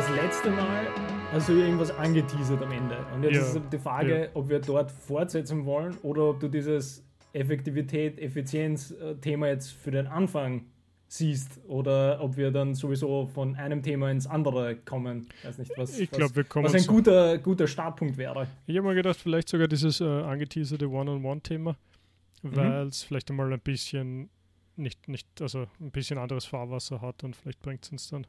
das letzte Mal hast du irgendwas angeteasert am Ende. Und jetzt Ja, ist die Frage, ja. ob wir dort fortsetzen wollen oder ob du dieses Effektivität, Effizienz-Thema jetzt für den Anfang siehst oder ob wir dann sowieso von einem Thema ins andere kommen. Weiß nicht, was, Ich was- glaube, wir kommen was ein guter, guter Startpunkt wäre. Ich habe mir gedacht, vielleicht sogar dieses äh, angeteaserte One-on-One-Thema, Mhm. weil es vielleicht einmal ein bisschen nicht, nicht, also ein bisschen anderes Fahrwasser hat und vielleicht bringt es uns dann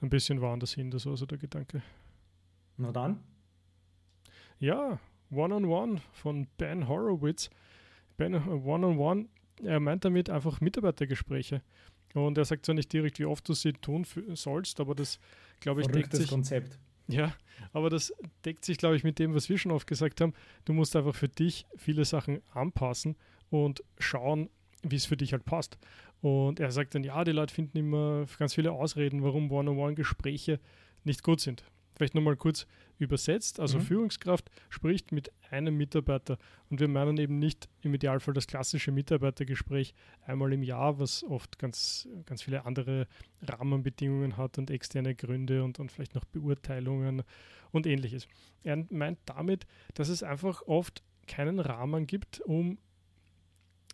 ein bisschen woanders hin. Das war so der Gedanke. Na dann. Ja, One-on-One von Ben Horowitz. Ben äh, One-on-One, er meint damit einfach Mitarbeitergespräche. Und er sagt zwar nicht direkt, wie oft du sie tun sollst, aber das, glaube ich, deckt Verrücktes sich, Konzept. ja, aber das deckt sich, glaube ich, mit dem, was wir schon oft gesagt haben. Du musst einfach für dich viele Sachen anpassen und schauen, wie es für dich halt passt. Und er sagt dann, ja, die Leute finden immer ganz viele Ausreden, warum One-on-One-Gespräche nicht gut sind. Vielleicht nochmal kurz übersetzt. Also Mhm. Führungskraft spricht mit einem Mitarbeiter und wir meinen eben nicht im Idealfall das klassische Mitarbeitergespräch einmal im Jahr, was oft ganz, ganz viele andere Rahmenbedingungen hat und externe Gründe und, und vielleicht noch Beurteilungen und ähnliches. Er meint damit, dass es einfach oft keinen Rahmen gibt, um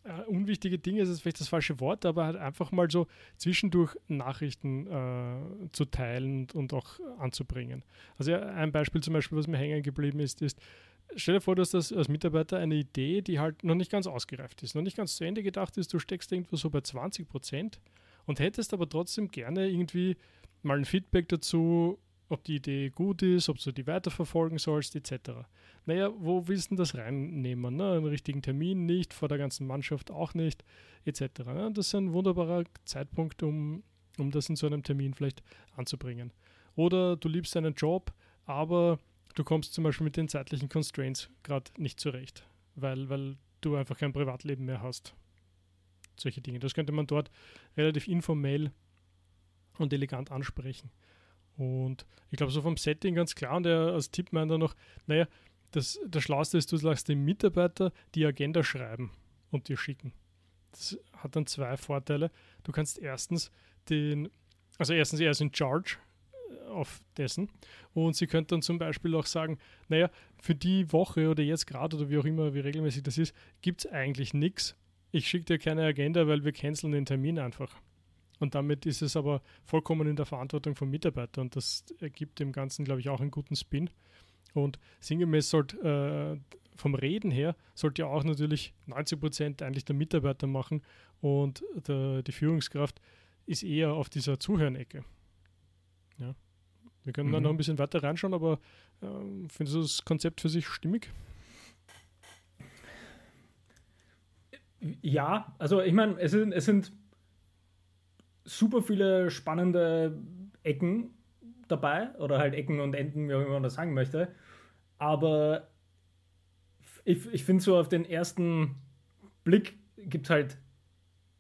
äh, unwichtige Dinge, ist vielleicht das falsche Wort, aber halt einfach mal so zwischendurch Nachrichten äh, zu teilen und, und auch anzubringen. Also ja, ein Beispiel zum Beispiel, was mir hängen geblieben ist, ist, stell dir vor, du hast das als Mitarbeiter eine Idee, die halt noch nicht ganz ausgereift ist, noch nicht ganz zu Ende gedacht ist, du steckst irgendwo so bei 20 Prozent und hättest aber trotzdem gerne irgendwie mal ein Feedback dazu, ob die Idee gut ist, ob du die weiterverfolgen sollst, etc. Naja, wo willst du denn das reinnehmen? Ne? Einen richtigen Termin nicht, vor der ganzen Mannschaft auch nicht, etc. Ne? Das ist ein wunderbarer Zeitpunkt, um, um das in so einem Termin vielleicht anzubringen. Oder du liebst deinen Job, aber du kommst zum Beispiel mit den zeitlichen Constraints gerade nicht zurecht, weil, weil du einfach kein Privatleben mehr hast. Solche Dinge. Das könnte man dort relativ informell und elegant ansprechen. Und ich glaube, so vom Setting ganz klar. Und er als Tipp meint er noch, naja, das, das Schlauste ist, du lässt dem Mitarbeiter die Agenda schreiben und dir schicken. Das hat dann zwei Vorteile. Du kannst erstens den, also erstens, er ist in charge äh, auf dessen. Und sie könnte dann zum Beispiel auch sagen, naja, für die Woche oder jetzt gerade oder wie auch immer, wie regelmäßig das ist, gibt es eigentlich nichts. Ich schicke dir keine Agenda, weil wir canceln den Termin einfach. Und damit ist es aber vollkommen in der Verantwortung vom Mitarbeiter und das ergibt dem Ganzen, glaube ich, auch einen guten Spin. Und sinngemäß sollte äh, vom Reden her, sollte ja auch natürlich 90 Prozent eigentlich der Mitarbeiter machen und der, die Führungskraft ist eher auf dieser Zuhörenecke. Ja. Wir können dann Mhm. noch ein bisschen weiter reinschauen, aber ähm, findest du das Konzept für sich stimmig? Ja, also ich meine, es sind, es sind super viele spannende Ecken dabei oder halt Ecken und Enden, wie auch immer man das sagen möchte. Aber ich, ich finde so auf den ersten Blick gibt es halt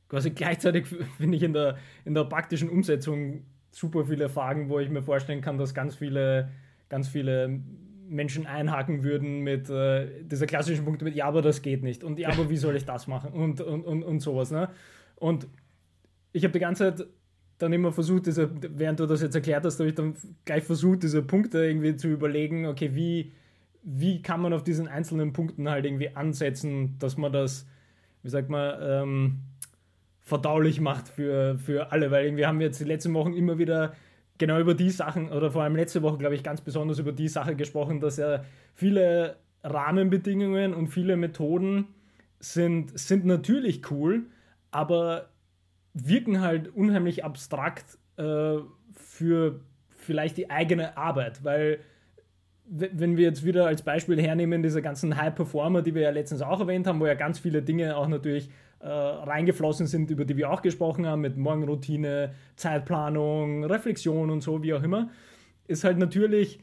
quasi gleichzeitig, finde ich, in der, in der praktischen Umsetzung super viele Fragen, wo ich mir vorstellen kann, dass ganz viele, ganz viele Menschen einhaken würden mit äh, dieser klassischen Punkt mit, ja, aber das geht nicht und ja, aber wie soll ich das machen und, und, und, und sowas. Ne? Und ich habe die ganze Zeit dann immer versucht, diese, während du das jetzt erklärt hast, habe ich dann gleich versucht, diese Punkte irgendwie zu überlegen, okay, wie, wie kann man auf diesen einzelnen Punkten halt irgendwie ansetzen, dass man das, wie sagt man, ähm, verdaulich macht für, für alle, weil wir haben jetzt die letzten Wochen immer wieder genau über die Sachen, oder vor allem letzte Woche, glaube ich, ganz besonders über die Sache gesprochen, dass ja viele Rahmenbedingungen und viele Methoden sind, sind natürlich cool, aber wirken halt unheimlich abstrakt äh, für vielleicht die eigene Arbeit, weil wenn wir jetzt wieder als Beispiel hernehmen, diese ganzen High Performer, die wir ja letztens auch erwähnt haben, wo ja ganz viele Dinge auch natürlich äh, reingeflossen sind, über die wir auch gesprochen haben, mit Morgenroutine, Zeitplanung, Reflexion und so, wie auch immer, ist halt natürlich,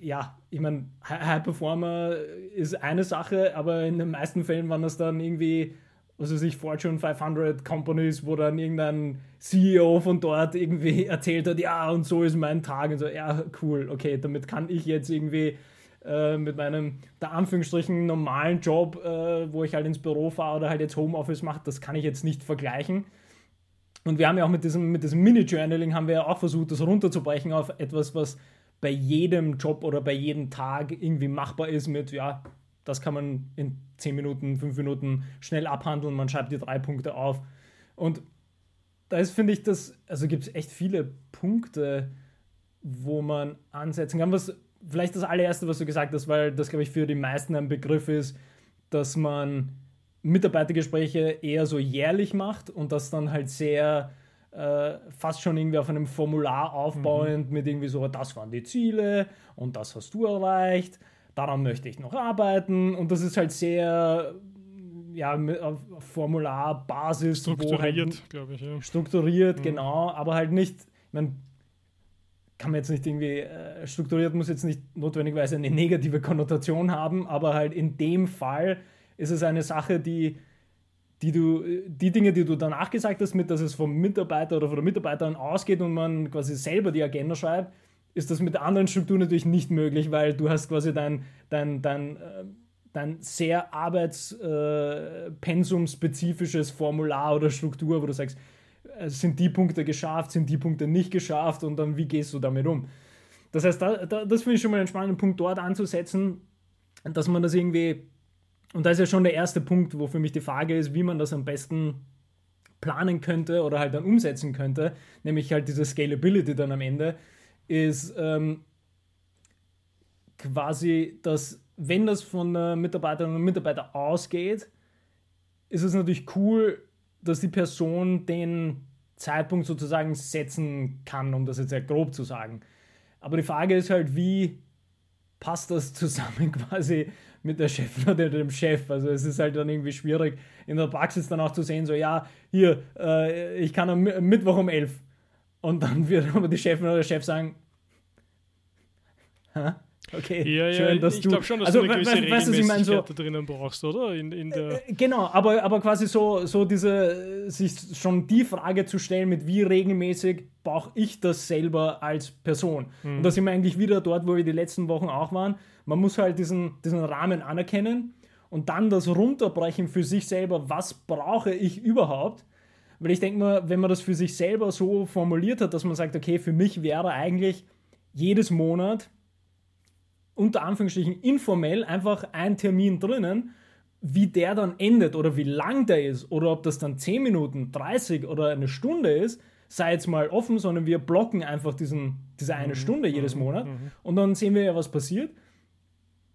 ja, ich meine, High Performer ist eine Sache, aber in den meisten Fällen waren das dann irgendwie was weiß ich, Fortune 500 Companies, wo dann irgendein CEO von dort irgendwie erzählt hat, ja, und so ist mein Tag und so, ja, cool, okay, damit kann ich jetzt irgendwie äh, mit meinem, der Anführungsstrichen, normalen Job, äh, wo ich halt ins Büro fahre oder halt jetzt Homeoffice mache, das kann ich jetzt nicht vergleichen. Und wir haben ja auch mit diesem, mit diesem Mini-Journaling haben wir ja auch versucht, das runterzubrechen auf etwas, was bei jedem Job oder bei jedem Tag irgendwie machbar ist mit, ja, das kann man in 10 Minuten, 5 Minuten schnell abhandeln, man schreibt die drei Punkte auf. Und da ist, finde ich, das, also gibt es echt viele Punkte, wo man ansetzen kann. Was vielleicht das allererste, was du gesagt hast, weil das, glaube ich, für die meisten ein Begriff ist, dass man Mitarbeitergespräche eher so jährlich macht und das dann halt sehr äh, fast schon irgendwie auf einem Formular aufbauend mhm. mit irgendwie so, das waren die Ziele und das hast du erreicht, daran möchte ich noch arbeiten und das ist halt sehr ja, auf Formularbasis. Strukturiert, halt, glaube ich. Ja. Strukturiert, mhm. genau, aber halt nicht, ich meine, kann man jetzt nicht irgendwie, äh, strukturiert muss jetzt nicht notwendigerweise eine negative Konnotation haben, aber halt in dem Fall ist es eine Sache, die, die du, die Dinge, die du danach gesagt hast, mit dass es vom Mitarbeiter oder von der Mitarbeiterin ausgeht und man quasi selber die Agenda schreibt, ist das mit der anderen Struktur natürlich nicht möglich, weil du hast quasi dein, dein, dein, äh, dein sehr arbeitspensumspezifisches Formular oder Struktur, wo du sagst, äh, sind die Punkte geschafft, sind die Punkte nicht geschafft und dann wie gehst du damit um. Das heißt, da, da, das finde ich schon mal einen spannenden Punkt dort anzusetzen, dass man das irgendwie, und da ist ja schon der erste Punkt, wo für mich die Frage ist, wie man das am besten planen könnte oder halt dann umsetzen könnte, nämlich halt diese Scalability dann am Ende, ist ähm, quasi, dass wenn das von Mitarbeiterinnen und Mitarbeitern ausgeht, ist es natürlich cool, dass die Person den Zeitpunkt sozusagen setzen kann, um das jetzt sehr grob zu sagen. Aber die Frage ist halt, wie passt das zusammen quasi mit der Chefin oder dem Chef? Also es ist halt dann irgendwie schwierig, in der Praxis dann auch zu sehen, so ja, hier, äh, ich kann am Mittwoch um elf. Und dann wird aber die Chefin oder der Chef sagen, Hä? Okay, ja, ja, schön, dass ich du... Ich glaube schon, dass also, du eine gewisse weißt, ich mein, so, drinnen brauchst, oder? In, in der äh, genau, aber, aber quasi so, so diese, sich schon die Frage zu stellen, mit wie regelmäßig brauche ich das selber als Person. Mhm. Und da sind wir eigentlich wieder dort, wo wir die letzten Wochen auch waren. Man muss halt diesen, diesen Rahmen anerkennen und dann das runterbrechen für sich selber, was brauche ich überhaupt? Weil ich denke mal, wenn man das für sich selber so formuliert hat, dass man sagt, okay, für mich wäre eigentlich jedes Monat unter Anführungsstrichen informell einfach ein Termin drinnen, wie der dann endet oder wie lang der ist oder ob das dann 10 Minuten, 30 oder eine Stunde ist, sei jetzt mal offen, sondern wir blocken einfach diesen, diese eine mhm. Stunde jedes mhm. Monat mhm. und dann sehen wir ja, was passiert.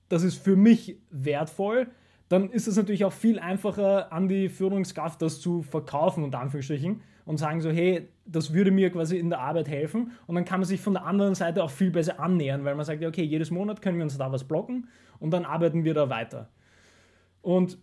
Das ist für mich wertvoll. Dann ist es natürlich auch viel einfacher, an die Führungskraft das zu verkaufen, unter Anführungsstrichen, und sagen so, hey, das würde mir quasi in der Arbeit helfen. Und dann kann man sich von der anderen Seite auch viel besser annähern, weil man sagt, okay, jedes Monat können wir uns da was blocken und dann arbeiten wir da weiter. Und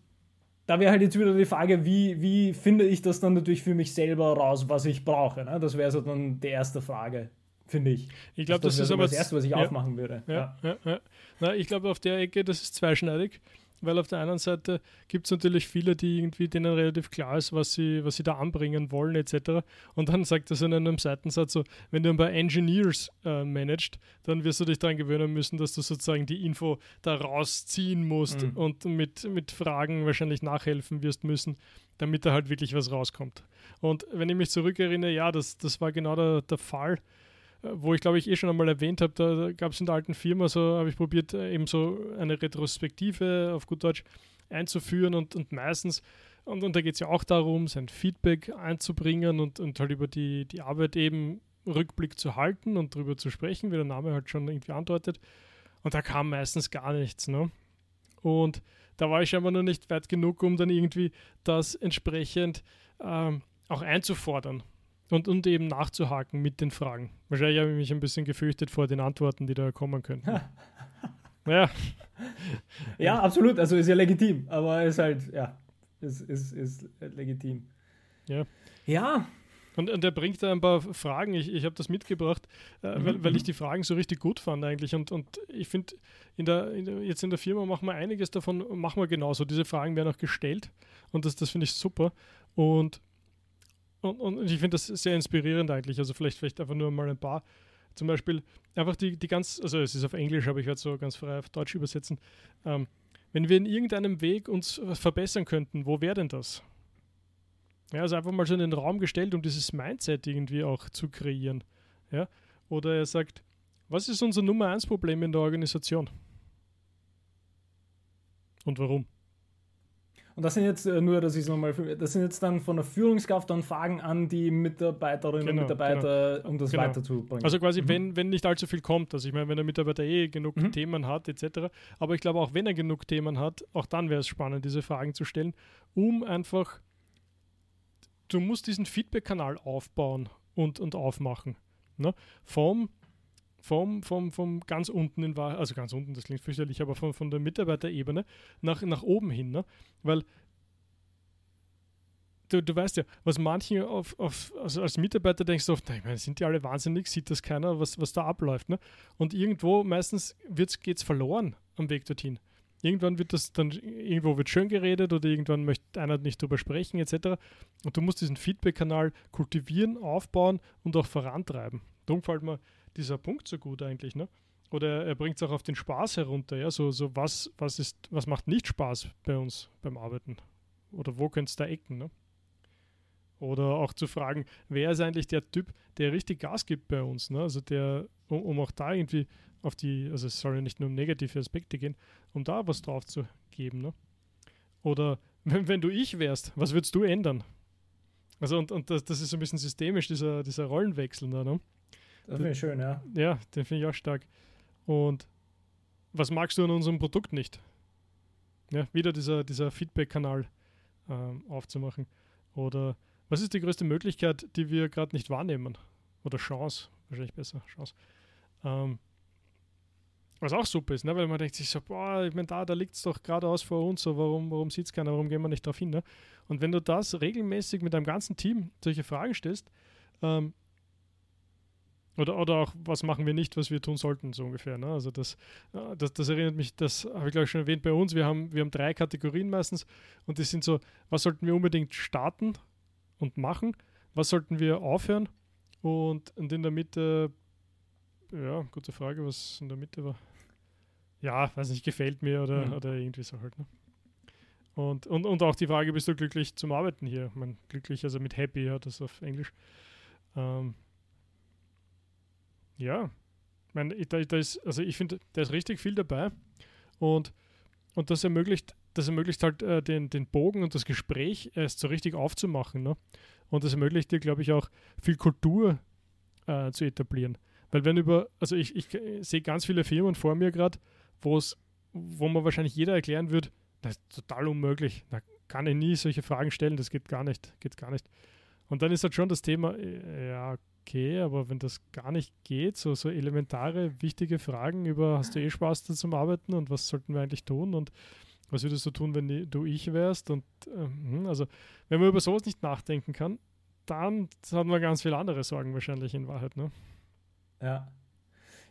da wäre halt jetzt wieder die Frage, wie, wie finde ich das dann natürlich für mich selber raus, was ich brauche. Ne? Das wäre so dann die erste Frage, finde ich. Ich glaube, das, das, ist aber das Erste, was ich ja, aufmachen würde. Ja, ja. ja, Na, ich glaube, auf der Ecke, das ist zweischneidig weil auf der einen Seite gibt es natürlich viele, die irgendwie denen relativ klar ist, was sie, was sie da anbringen wollen, etc. Und dann sagt das in einem Seitensatz so, wenn du ein paar Engineers äh, managst, dann wirst du dich daran gewöhnen müssen, dass du sozusagen die Info da rausziehen musst mhm. und mit, mit Fragen wahrscheinlich nachhelfen wirst müssen, damit da halt wirklich was rauskommt. Und wenn ich mich zurückerinnere, ja, das, das war genau der, der Fall wo ich glaube ich eh schon einmal erwähnt habe, da gab es in der alten Firma so, habe ich probiert, äh, eben so eine Retrospektive auf gut Deutsch einzuführen und, und meistens, und, und da geht es ja auch darum, sein Feedback einzubringen und, und halt über die, die Arbeit eben Rückblick zu halten und darüber zu sprechen, wie der Name halt schon irgendwie andeutet. Und da kam meistens gar nichts. Ne? Und da war ich aber noch nicht weit genug, um dann irgendwie das entsprechend ähm, auch einzufordern. Und, und eben nachzuhaken mit den Fragen. Wahrscheinlich habe ich mich ein bisschen gefürchtet vor den Antworten, die da kommen könnten. ja. Ja, absolut. Also ist ja legitim. Aber ist halt, ja, ist, ist, ist legitim. Ja. Ja. Und, und er bringt da ein paar Fragen. Ich, ich habe das mitgebracht, äh, mhm. weil, weil ich mhm. die Fragen so richtig gut fand eigentlich. Und, und ich finde, in der, in der, jetzt in der Firma machen wir einiges davon, machen wir genauso. Diese Fragen werden auch gestellt. Und das, das finde ich super. Und und, und ich finde das sehr inspirierend eigentlich. Also vielleicht, vielleicht einfach nur mal ein paar. Zum Beispiel einfach die, die ganz, also es ist auf Englisch, aber ich werde es so ganz frei auf Deutsch übersetzen. Ähm, wenn wir in irgendeinem Weg uns verbessern könnten, wo wäre denn das? Ja, also einfach mal so in den Raum gestellt, um dieses Mindset irgendwie auch zu kreieren. Ja? Oder er sagt, was ist unser Nummer eins Problem in der Organisation? Und warum? Und das sind jetzt äh, nur, dass ich es nochmal, das sind jetzt dann von der Führungskraft dann Fragen an die Mitarbeiterinnen genau, und Mitarbeiter, genau. um das genau. weiterzubringen. Also quasi, mhm. wenn, wenn nicht allzu viel kommt, also ich meine, wenn der Mitarbeiter eh genug mhm. Themen hat, etc. Aber ich glaube auch, wenn er genug Themen hat, auch dann wäre es spannend, diese Fragen zu stellen, um einfach, du musst diesen Feedback-Kanal aufbauen und, und aufmachen. Ne? Vom vom, vom, vom ganz unten in Wahrheit, also ganz unten, das klingt fürchterlich, aber von, von der Mitarbeiterebene nach, nach oben hin. Ne? Weil du, du weißt ja, was manche auf, auf, also als Mitarbeiter denkst du oft, ich meine, sind die alle wahnsinnig, sieht das keiner, was, was da abläuft. Ne? Und irgendwo meistens geht es verloren am Weg dorthin. Irgendwann wird das dann, irgendwo wird schön geredet oder irgendwann möchte einer nicht drüber sprechen, etc. Und du musst diesen Feedback-Kanal kultivieren, aufbauen und auch vorantreiben. Darum gefällt mir dieser Punkt so gut eigentlich, ne? Oder er bringt es auch auf den Spaß herunter, ja, so, so was, was ist, was macht nicht Spaß bei uns beim Arbeiten? Oder wo könnte es da ecken, ne? Oder auch zu fragen, wer ist eigentlich der Typ, der richtig Gas gibt bei uns, ne? Also der, um, um auch da irgendwie auf die, also es soll ja nicht nur um negative Aspekte gehen, um da was drauf zu geben, ne? Oder wenn, wenn du ich wärst, was würdest du ändern? Also und, und das, das ist so ein bisschen systemisch, dieser, dieser Rollenwechsel da, ne? Das finde ich schön, ja. Ja, den finde ich auch stark. Und was magst du an unserem Produkt nicht? Ja, wieder dieser, dieser Feedback-Kanal ähm, aufzumachen. Oder was ist die größte Möglichkeit, die wir gerade nicht wahrnehmen? Oder Chance, wahrscheinlich besser, Chance. Ähm, was auch super ist, ne? weil man denkt sich so, boah, ich meine, da, da liegt es doch geradeaus vor uns, so warum, warum sieht es keiner, warum gehen wir nicht darauf hin? Ne? Und wenn du das regelmäßig mit deinem ganzen Team solche Fragen stellst, ähm, oder, oder auch, was machen wir nicht, was wir tun sollten, so ungefähr. Ne? Also das, äh, das, das erinnert mich, das habe ich glaube ich schon erwähnt bei uns, wir haben, wir haben drei Kategorien meistens und die sind so, was sollten wir unbedingt starten und machen, was sollten wir aufhören und, und in der Mitte, ja, gute Frage, was in der Mitte war. Ja, weiß nicht, gefällt mir oder, mhm. oder irgendwie so halt. Ne? Und, und, und auch die Frage, bist du glücklich zum Arbeiten hier? Ich meine, glücklich, also mit happy, ja, das auf Englisch. Ähm, ja, ich meine, da, da ist, also ich finde, da ist richtig viel dabei und, und das ermöglicht, das ermöglicht halt äh, den, den Bogen und das Gespräch erst so richtig aufzumachen. Ne? Und das ermöglicht dir, glaube ich, auch viel Kultur äh, zu etablieren. Weil wenn über, also ich, ich sehe ganz viele Firmen vor mir gerade, wo es, wo man wahrscheinlich jeder erklären würde, das ist total unmöglich. Da kann ich nie solche Fragen stellen, das geht gar nicht, geht gar nicht. Und dann ist halt schon das Thema, äh, ja, okay, aber wenn das gar nicht geht, so, so elementare, wichtige Fragen über, hast du eh Spaß da zum Arbeiten und was sollten wir eigentlich tun und was würdest du tun, wenn du ich wärst? Und äh, also, wenn man über sowas nicht nachdenken kann, dann hat man ganz viele andere Sorgen wahrscheinlich in Wahrheit, ne? Ja.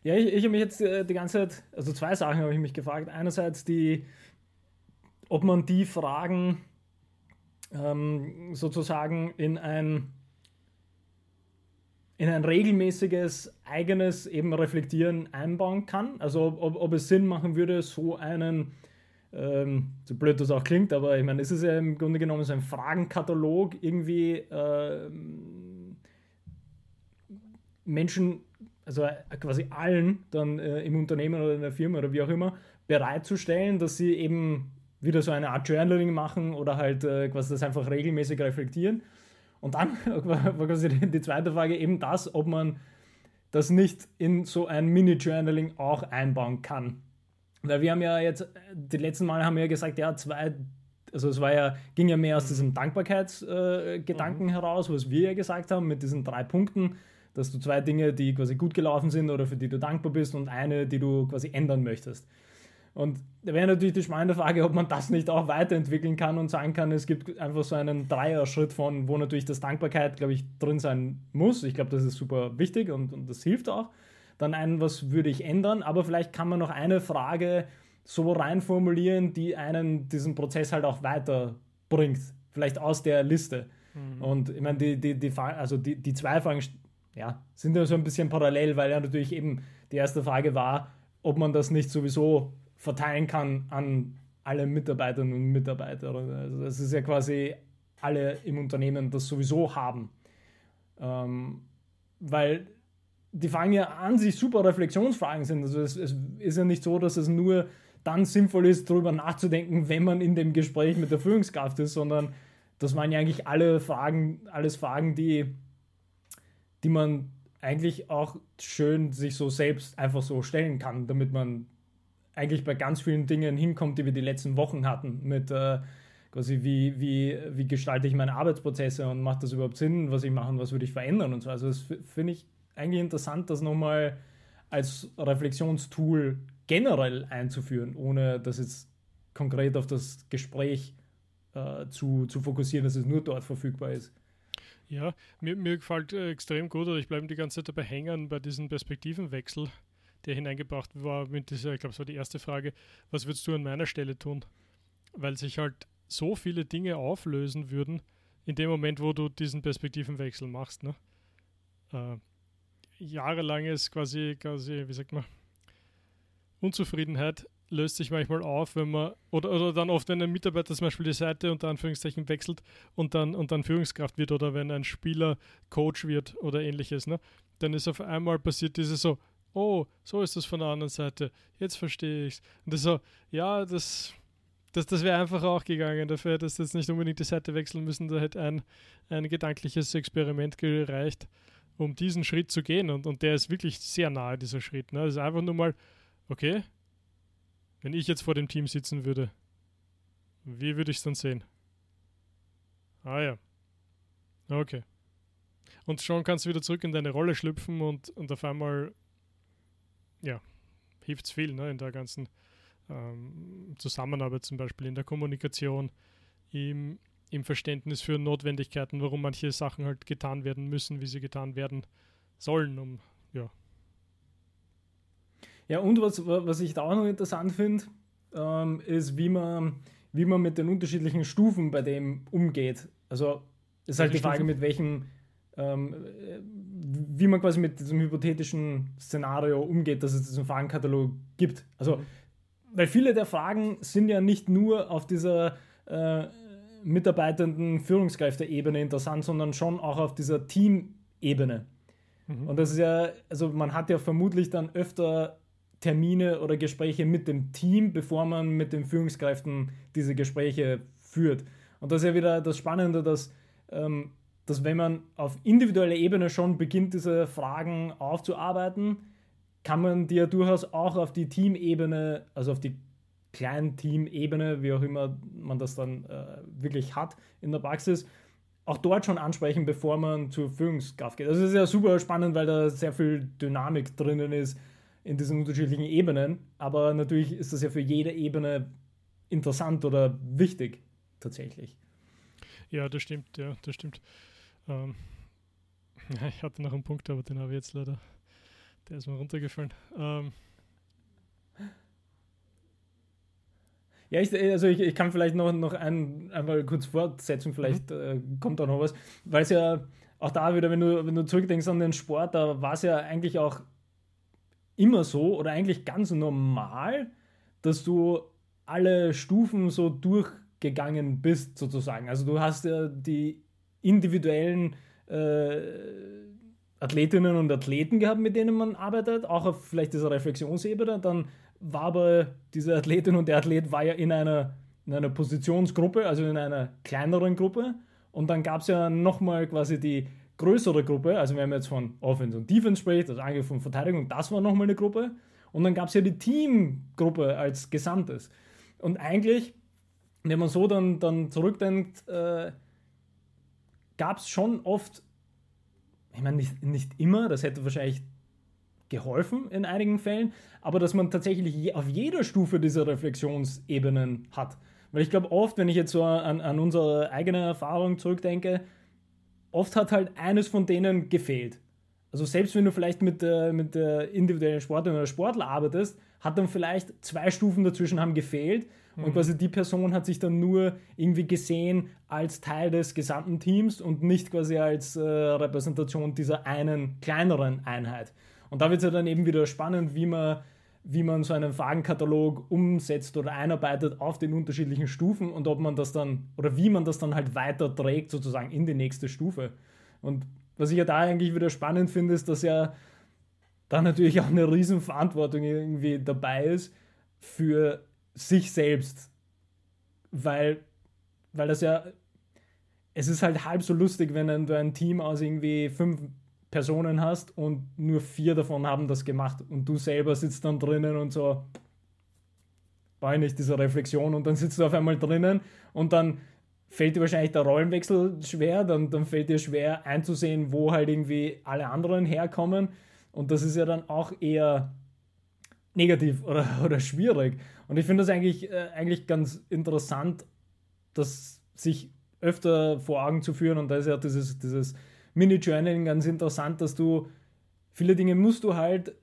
Ja, ich, ich habe mich jetzt äh, die ganze Zeit, also zwei Sachen habe ich mich gefragt. Einerseits die, ob man die Fragen ähm, sozusagen in ein in ein regelmäßiges eigenes eben Reflektieren einbauen kann. Also ob, ob es Sinn machen würde, so einen, ähm, so blöd das auch klingt, aber ich meine, es ist ja im Grunde genommen so ein Fragenkatalog, irgendwie äh, Menschen, also quasi allen dann äh, im Unternehmen oder in der Firma oder wie auch immer, bereitzustellen, dass sie eben wieder so eine Art Journaling machen oder halt äh, quasi das einfach regelmäßig reflektieren und dann war quasi die zweite Frage eben das, ob man das nicht in so ein Mini-Journaling auch einbauen kann. Weil wir haben ja jetzt, die letzten Male haben wir ja gesagt, ja, zwei, also es war ja, ging ja mehr aus diesem Dankbarkeitsgedanken äh, mhm. heraus, was wir ja gesagt haben, mit diesen drei Punkten, dass du zwei Dinge, die quasi gut gelaufen sind oder für die du dankbar bist und eine, die du quasi ändern möchtest. Und da wäre natürlich die spannende Frage, ob man das nicht auch weiterentwickeln kann und sagen kann, es gibt einfach so einen Dreier-Schritt von, wo natürlich das Dankbarkeit, glaube ich, drin sein muss. Ich glaube, das ist super wichtig und, und das hilft auch. Dann einen, was würde ich ändern, aber vielleicht kann man noch eine Frage so reinformulieren, die einen diesen Prozess halt auch weiterbringt. Vielleicht aus der Liste. Mhm. Und ich meine, die, die, die, also die, die zwei Fragen ja, sind ja so ein bisschen parallel, weil ja natürlich eben die erste Frage war, ob man das nicht sowieso verteilen kann an alle Mitarbeiterinnen und Mitarbeiter. Also das ist ja quasi alle im Unternehmen das sowieso haben. Ähm, weil die Fragen ja an sich super Reflexionsfragen sind. Also es, es, ist ja nicht so, dass es nur dann sinnvoll ist, darüber nachzudenken, wenn man in dem Gespräch mit der Führungskraft ist, sondern das waren ja eigentlich alle Fragen, alles Fragen, die, die man eigentlich auch schön sich so selbst einfach so stellen kann, damit man eigentlich bei ganz vielen Dingen hinkommt, die wir die letzten Wochen hatten, mit äh, quasi wie, wie, wie gestalte ich meine Arbeitsprozesse und macht das überhaupt Sinn, was ich mache und was würde ich verändern und so. Also das finde ich eigentlich interessant, das nochmal als Reflexionstool generell einzuführen, ohne das jetzt konkret auf das Gespräch äh, zu, zu fokussieren, dass es nur dort verfügbar ist. Ja, mir, mir gefällt äh, extrem gut, oder ich bleibe die ganze Zeit dabei hängen bei diesem Perspektivenwechsel, der hineingebracht war mit dieser, ich glaube, es war die erste Frage, was würdest du an meiner Stelle tun? Weil sich halt so viele Dinge auflösen würden, in dem Moment, wo du diesen Perspektivenwechsel machst. Ne? Äh, jahrelanges quasi, quasi, wie sagt man, Unzufriedenheit löst sich manchmal auf, wenn man, oder, oder dann oft, wenn ein Mitarbeiter zum Beispiel die Seite unter Anführungszeichen wechselt und dann, und dann Führungskraft wird oder wenn ein Spieler Coach wird oder ähnliches, ne, dann ist auf einmal passiert diese so, oh, so ist das von der anderen Seite, jetzt verstehe ich's. Und das so, ja, das, das, das wäre einfach auch gegangen, dafür hätte es jetzt nicht unbedingt die Seite wechseln müssen, da hätte ein, ein gedankliches Experiment gereicht, um diesen Schritt zu gehen und, und der ist wirklich sehr nahe, dieser Schritt. Ne? Also einfach nur mal, okay, wenn ich jetzt vor dem Team sitzen würde, wie würde ich es dann sehen? Ah ja. Okay. Und schon kannst du wieder zurück in deine Rolle schlüpfen und, und auf einmal, ja, hilft es viel ne, in der ganzen ähm, Zusammenarbeit zum Beispiel, in der Kommunikation, im, im Verständnis für Notwendigkeiten, warum manche Sachen halt getan werden müssen, wie sie getan werden sollen, um ja, ja, und was, was ich da auch noch interessant finde, ähm, ist, wie man, wie man mit den unterschiedlichen Stufen bei dem umgeht. Also ist halt die Frage, mit welchem, ähm, wie man quasi mit diesem hypothetischen Szenario umgeht, dass es diesen Fragenkatalog gibt. Also, mhm. weil viele der Fragen sind ja nicht nur auf dieser äh, mitarbeitenden Führungskräfte-Ebene interessant, sondern schon auch auf dieser Team-Ebene. Mhm. Und das ist ja, also man hat ja vermutlich dann öfter Termine oder Gespräche mit dem Team, bevor man mit den Führungskräften diese Gespräche führt. Und das ist ja wieder das Spannende, dass, ähm, dass wenn man auf individueller Ebene schon beginnt, diese Fragen aufzuarbeiten, kann man die ja durchaus auch auf die Teamebene, also auf die kleinen Teamebene, wie auch immer man das dann äh, wirklich hat in der Praxis, auch dort schon ansprechen, bevor man zur Führungskraft geht. Also das ist ja super spannend, weil da sehr viel Dynamik drinnen ist in diesen unterschiedlichen Ebenen. Aber natürlich ist das ja für jede Ebene interessant oder wichtig, tatsächlich. Ja, das stimmt, ja, das stimmt. Ähm, ich hatte noch einen Punkt, aber den habe ich jetzt leider, der ist mir runtergefallen. Ähm, Ja, ich, also ich, ich kann vielleicht noch, noch ein, einmal kurz fortsetzen, vielleicht mhm. äh, kommt da noch was, weil es ja auch da wieder, wenn du, wenn du zurückdenkst an den Sport, da war es ja eigentlich auch immer so oder eigentlich ganz normal, dass du alle Stufen so durchgegangen bist, sozusagen. Also du hast ja die individuellen äh, Athletinnen und Athleten gehabt, mit denen man arbeitet, auch auf vielleicht dieser Reflexionsebene. Dann war aber diese Athletin und der Athlet war ja in einer, in einer Positionsgruppe, also in einer kleineren Gruppe. Und dann gab es ja nochmal quasi die größere Gruppe, also wenn man jetzt von Offense und Defense spricht, also Angriff und Verteidigung, das war nochmal eine Gruppe. Und dann gab es ja die Teamgruppe als Gesamtes. Und eigentlich, wenn man so dann, dann zurückdenkt, äh, gab es schon oft, ich meine, nicht, nicht immer, das hätte wahrscheinlich geholfen in einigen Fällen, aber dass man tatsächlich je, auf jeder Stufe diese Reflexionsebenen hat. Weil ich glaube, oft, wenn ich jetzt so an, an unsere eigene Erfahrung zurückdenke, oft hat halt eines von denen gefehlt. Also selbst wenn du vielleicht mit, äh, mit der individuellen Sportlerin oder Sportler arbeitest, hat dann vielleicht zwei Stufen dazwischen haben gefehlt mhm. und quasi die Person hat sich dann nur irgendwie gesehen als Teil des gesamten Teams und nicht quasi als äh, Repräsentation dieser einen kleineren Einheit. Und da wird es ja dann eben wieder spannend, wie man, wie man so einen Fragenkatalog umsetzt oder einarbeitet auf den unterschiedlichen Stufen und ob man das dann oder wie man das dann halt weiter trägt, sozusagen in die nächste Stufe. Und was ich ja da eigentlich wieder spannend finde, ist, dass ja da natürlich auch eine Riesenverantwortung irgendwie dabei ist für sich selbst. Weil, weil das ja, es ist halt halb so lustig, wenn du ein Team aus irgendwie fünf Personen hast und nur vier davon haben das gemacht und du selber sitzt dann drinnen und so, war ich nicht diese Reflexion und dann sitzt du auf einmal drinnen und dann fällt dir wahrscheinlich der Rollenwechsel schwer, dann, dann fällt dir schwer einzusehen, wo halt irgendwie alle anderen herkommen und das ist ja dann auch eher negativ oder, oder schwierig. Und ich finde das eigentlich, äh, eigentlich ganz interessant, das sich öfter vor Augen zu führen und da ist ja dieses, dieses Mini-Journaling ganz interessant, dass du viele Dinge musst du halt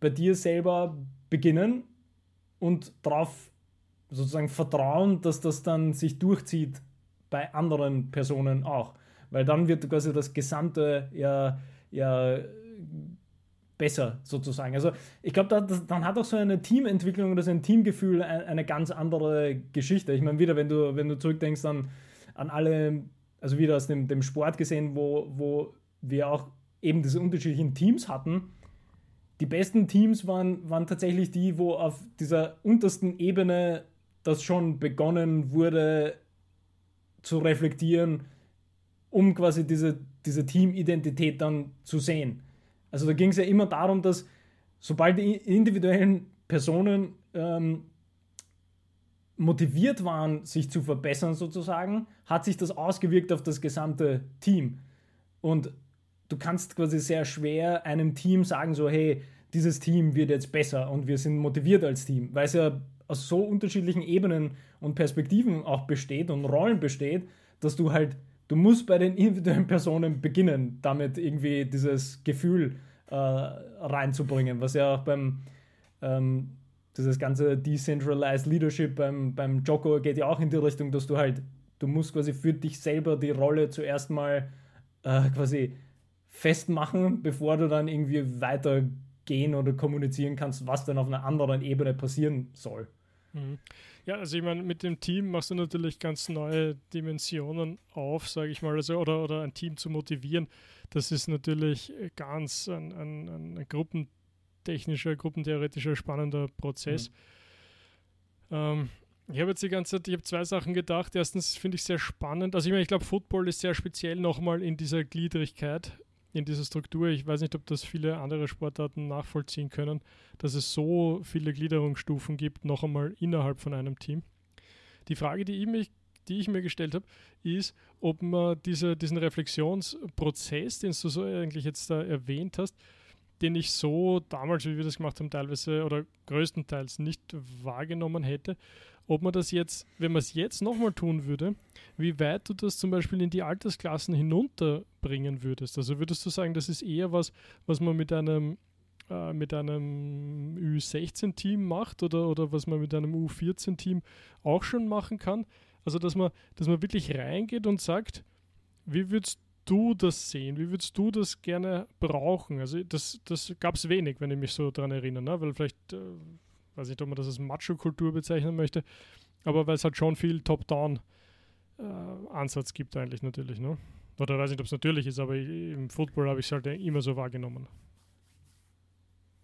bei dir selber beginnen und darauf sozusagen vertrauen, dass das dann sich durchzieht bei anderen Personen auch. Weil dann wird quasi das Gesamte ja, ja besser sozusagen. Also ich glaube, da, dann hat auch so eine Teamentwicklung oder so ein Teamgefühl eine, eine ganz andere Geschichte. Ich meine, wieder, wenn du, wenn du zurückdenkst an, an alle also wieder aus dem, dem Sport gesehen, wo, wo wir auch eben diese unterschiedlichen Teams hatten. Die besten Teams waren, waren tatsächlich die, wo auf dieser untersten Ebene das schon begonnen wurde zu reflektieren, um quasi diese, diese Teamidentität dann zu sehen. Also da ging es ja immer darum, dass sobald die individuellen Personen ähm, motiviert waren, sich zu verbessern sozusagen, hat sich das ausgewirkt auf das gesamte Team. Und du kannst quasi sehr schwer einem Team sagen, so hey, dieses Team wird jetzt besser und wir sind motiviert als Team, weil es ja aus so unterschiedlichen Ebenen und Perspektiven auch besteht und Rollen besteht, dass du halt, du musst bei den individuellen Personen beginnen, damit irgendwie dieses Gefühl äh, reinzubringen, was ja auch beim ähm, dieses ganze Decentralized Leadership beim, beim Joko geht ja auch in die Richtung, dass du halt, du musst quasi für dich selber die Rolle zuerst mal äh, quasi festmachen, bevor du dann irgendwie weitergehen oder kommunizieren kannst, was dann auf einer anderen Ebene passieren soll. Mhm. Ja, also ich meine, mit dem Team machst du natürlich ganz neue Dimensionen auf, sage ich mal, also, oder, oder ein Team zu motivieren. Das ist natürlich ganz ein, ein, ein Gruppen technischer, gruppentheoretischer, spannender Prozess. Mhm. Ähm, ich habe jetzt die ganze Zeit, ich habe zwei Sachen gedacht. Erstens finde ich sehr spannend. Also ich meine, ich glaube, Football ist sehr speziell nochmal in dieser Gliedrigkeit, in dieser Struktur. Ich weiß nicht, ob das viele andere Sportarten nachvollziehen können, dass es so viele Gliederungsstufen gibt, noch einmal innerhalb von einem Team. Die Frage, die ich, mich, die ich mir gestellt habe, ist, ob man diese, diesen Reflexionsprozess, den du so eigentlich jetzt da erwähnt hast, den ich so damals, wie wir das gemacht haben, teilweise oder größtenteils nicht wahrgenommen hätte. Ob man das jetzt, wenn man es jetzt nochmal tun würde, wie weit du das zum Beispiel in die Altersklassen hinunterbringen würdest. Also würdest du sagen, das ist eher was, was man mit einem äh, mit einem U16-Team macht oder, oder was man mit einem U14-Team auch schon machen kann. Also dass man, dass man wirklich reingeht und sagt, wie würdest du das sehen? Wie würdest du das gerne brauchen? Also das, das gab es wenig, wenn ich mich so daran erinnere, ne? weil vielleicht, äh, weiß nicht, ob man das als Macho-Kultur bezeichnen möchte, aber weil es halt schon viel Top-Down-Ansatz äh, gibt eigentlich natürlich. Ne? Oder weiß nicht, ob es natürlich ist, aber im Football habe ich es halt immer so wahrgenommen.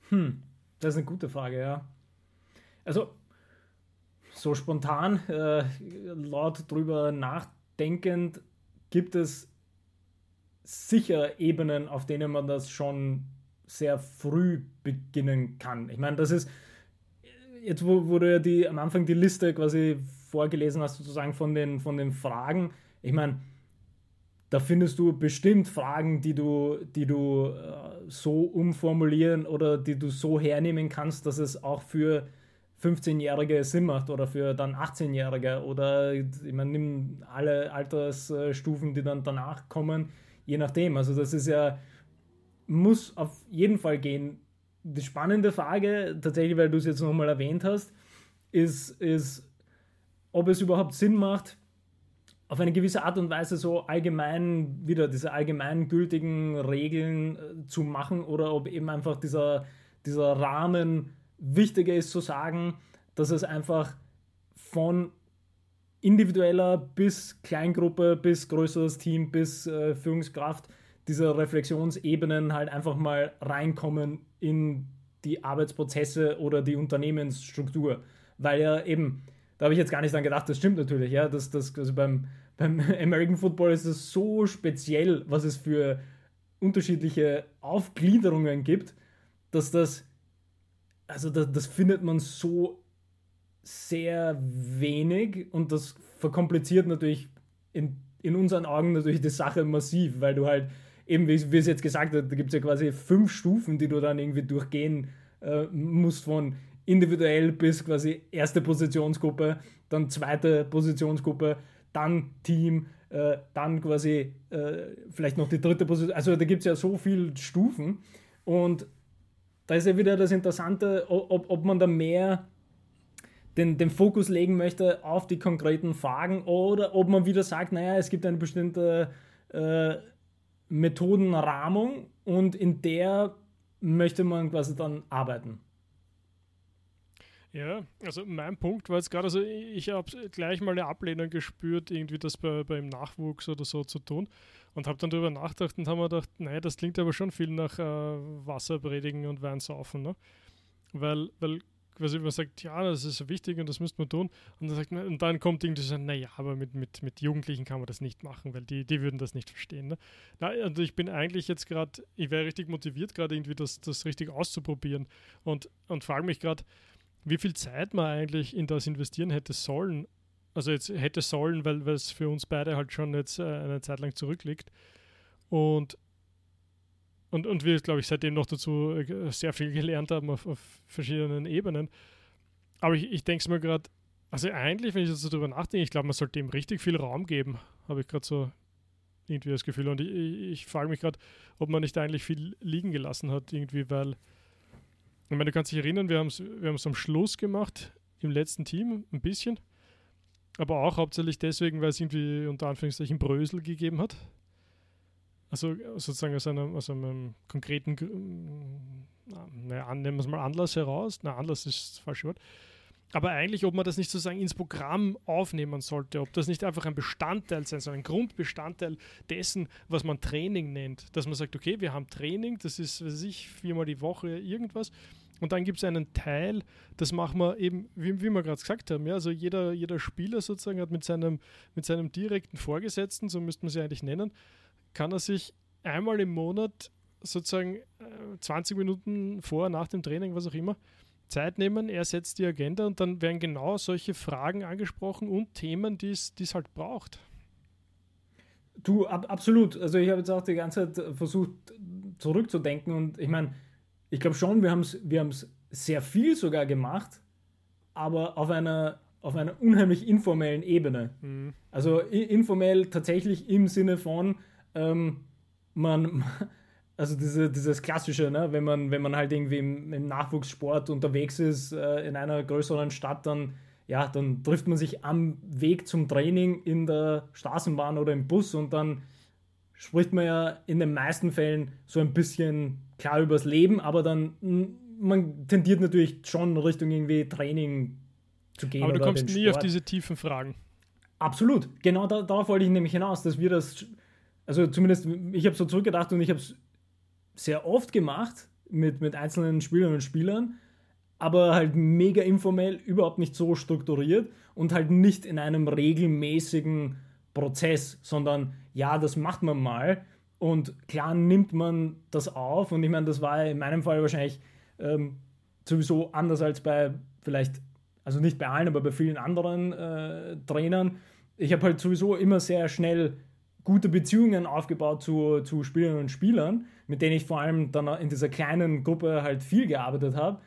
Hm, das ist eine gute Frage, ja. Also, so spontan, äh, laut drüber nachdenkend, gibt es sicher Ebenen, auf denen man das schon sehr früh beginnen kann. Ich meine, das ist jetzt, wo, wo du ja die, am Anfang die Liste quasi vorgelesen hast, sozusagen von den, von den Fragen. Ich meine, da findest du bestimmt Fragen, die du, die du äh, so umformulieren oder die du so hernehmen kannst, dass es auch für 15-Jährige Sinn macht oder für dann 18-Jährige oder ich meine, nimm alle Altersstufen, die dann danach kommen je nachdem. Also das ist ja, muss auf jeden Fall gehen. Die spannende Frage, tatsächlich, weil du es jetzt nochmal erwähnt hast, ist, ist, ob es überhaupt Sinn macht, auf eine gewisse Art und Weise so allgemein wieder diese allgemeingültigen Regeln äh, zu machen oder ob eben einfach dieser, dieser Rahmen wichtiger ist zu sagen, dass es einfach von individueller bis Kleingruppe, bis größeres Team, bis äh, Führungskraft diese Reflexionsebenen halt einfach mal reinkommen in die Arbeitsprozesse oder die Unternehmensstruktur. Weil ja eben, da habe ich jetzt gar nicht dran gedacht, das stimmt natürlich, ja, dass das, also beim, beim American Football ist es so speziell, was es für unterschiedliche Aufgliederungen gibt, dass das, also das, das findet man so sehr wenig und das verkompliziert natürlich in, in unseren Augen natürlich die Sache massiv, weil du halt eben, wie, wie es jetzt gesagt hat, da gibt es ja quasi fünf Stufen, die du dann irgendwie durchgehen äh, musst, von individuell bis quasi erste Positionsgruppe, dann zweite Positionsgruppe, dann Team, äh, dann quasi äh, vielleicht noch die dritte Position. Also da gibt es ja so viele Stufen und da ist ja wieder das Interessante, ob, ob man da mehr den, den Fokus legen möchte auf die konkreten Fragen oder ob man wieder sagt, naja, es gibt eine bestimmte äh, Methodenrahmung und in der möchte man quasi dann arbeiten. Ja, also mein Punkt war jetzt gerade, also ich habe gleich mal eine Ablehnung gespürt, irgendwie das bei, beim Nachwuchs oder so zu tun und habe dann darüber nachgedacht und habe mir gedacht, nein, das klingt aber schon viel nach äh, Wasser predigen und Wein saufen, ne? Weil, weil quasi man sagt, ja, das ist wichtig und das müsste man tun. Und dann, sagt man, und dann kommt irgendwie so, naja, aber mit, mit, mit Jugendlichen kann man das nicht machen, weil die, die würden das nicht verstehen. Ne? Na, und ich bin eigentlich jetzt gerade, ich wäre richtig motiviert, gerade irgendwie das, das richtig auszuprobieren und, und frage mich gerade, wie viel Zeit man eigentlich in das investieren hätte sollen. Also jetzt hätte sollen, weil, weil es für uns beide halt schon jetzt äh, eine Zeit lang zurückliegt. Und und, und wir, glaube ich, seitdem noch dazu äh, sehr viel gelernt haben auf, auf verschiedenen Ebenen. Aber ich, ich denke es mir gerade, also eigentlich, wenn ich jetzt so drüber nachdenke, ich glaube, man sollte ihm richtig viel Raum geben, habe ich gerade so irgendwie das Gefühl. Und ich, ich, ich frage mich gerade, ob man nicht eigentlich viel liegen gelassen hat, irgendwie, weil, ich meine, du kannst dich erinnern, wir haben es wir am Schluss gemacht, im letzten Team, ein bisschen. Aber auch hauptsächlich deswegen, weil es irgendwie unter Anführungszeichen Brösel gegeben hat. Also sozusagen aus einem, aus einem konkreten, naja, nehmen wir es mal Anlass heraus. Na, Anlass ist das falsche Wort. Aber eigentlich, ob man das nicht sozusagen ins Programm aufnehmen sollte, ob das nicht einfach ein Bestandteil sein soll, ein Grundbestandteil dessen, was man Training nennt. Dass man sagt, okay, wir haben Training, das ist, weiß ich, viermal die Woche irgendwas. Und dann gibt es einen Teil, das machen wir eben, wie, wie wir gerade gesagt haben, ja, also jeder, jeder Spieler sozusagen hat mit seinem, mit seinem direkten Vorgesetzten, so müsste man sie eigentlich nennen, kann er sich einmal im Monat sozusagen 20 äh, Minuten vor, nach dem Training, was auch immer, Zeit nehmen, er setzt die Agenda und dann werden genau solche Fragen angesprochen und Themen, die es halt braucht. Du, ab, absolut. Also ich habe jetzt auch die ganze Zeit versucht zurückzudenken und ich meine, ich glaube schon, wir haben es wir sehr viel sogar gemacht, aber auf einer, auf einer unheimlich informellen Ebene. Mhm. Also informell tatsächlich im Sinne von, ähm, man, also diese, dieses Klassische, ne? wenn, man, wenn man halt irgendwie im, im Nachwuchssport unterwegs ist, äh, in einer größeren Stadt, dann, ja, dann trifft man sich am Weg zum Training in der Straßenbahn oder im Bus und dann spricht man ja in den meisten Fällen so ein bisschen klar übers Leben, aber dann, man tendiert natürlich schon Richtung irgendwie Training zu gehen. Aber du kommst nie auf diese tiefen Fragen. Absolut, genau da, darauf wollte ich nämlich hinaus, dass wir das also zumindest, ich habe so zurückgedacht und ich habe es sehr oft gemacht mit, mit einzelnen Spielern und Spielern, aber halt mega informell, überhaupt nicht so strukturiert und halt nicht in einem regelmäßigen Prozess, sondern ja, das macht man mal und klar nimmt man das auf und ich meine, das war in meinem Fall wahrscheinlich ähm, sowieso anders als bei vielleicht, also nicht bei allen, aber bei vielen anderen äh, Trainern. Ich habe halt sowieso immer sehr schnell gute Beziehungen aufgebaut zu, zu Spielerinnen und Spielern, mit denen ich vor allem dann in dieser kleinen Gruppe halt viel gearbeitet habe.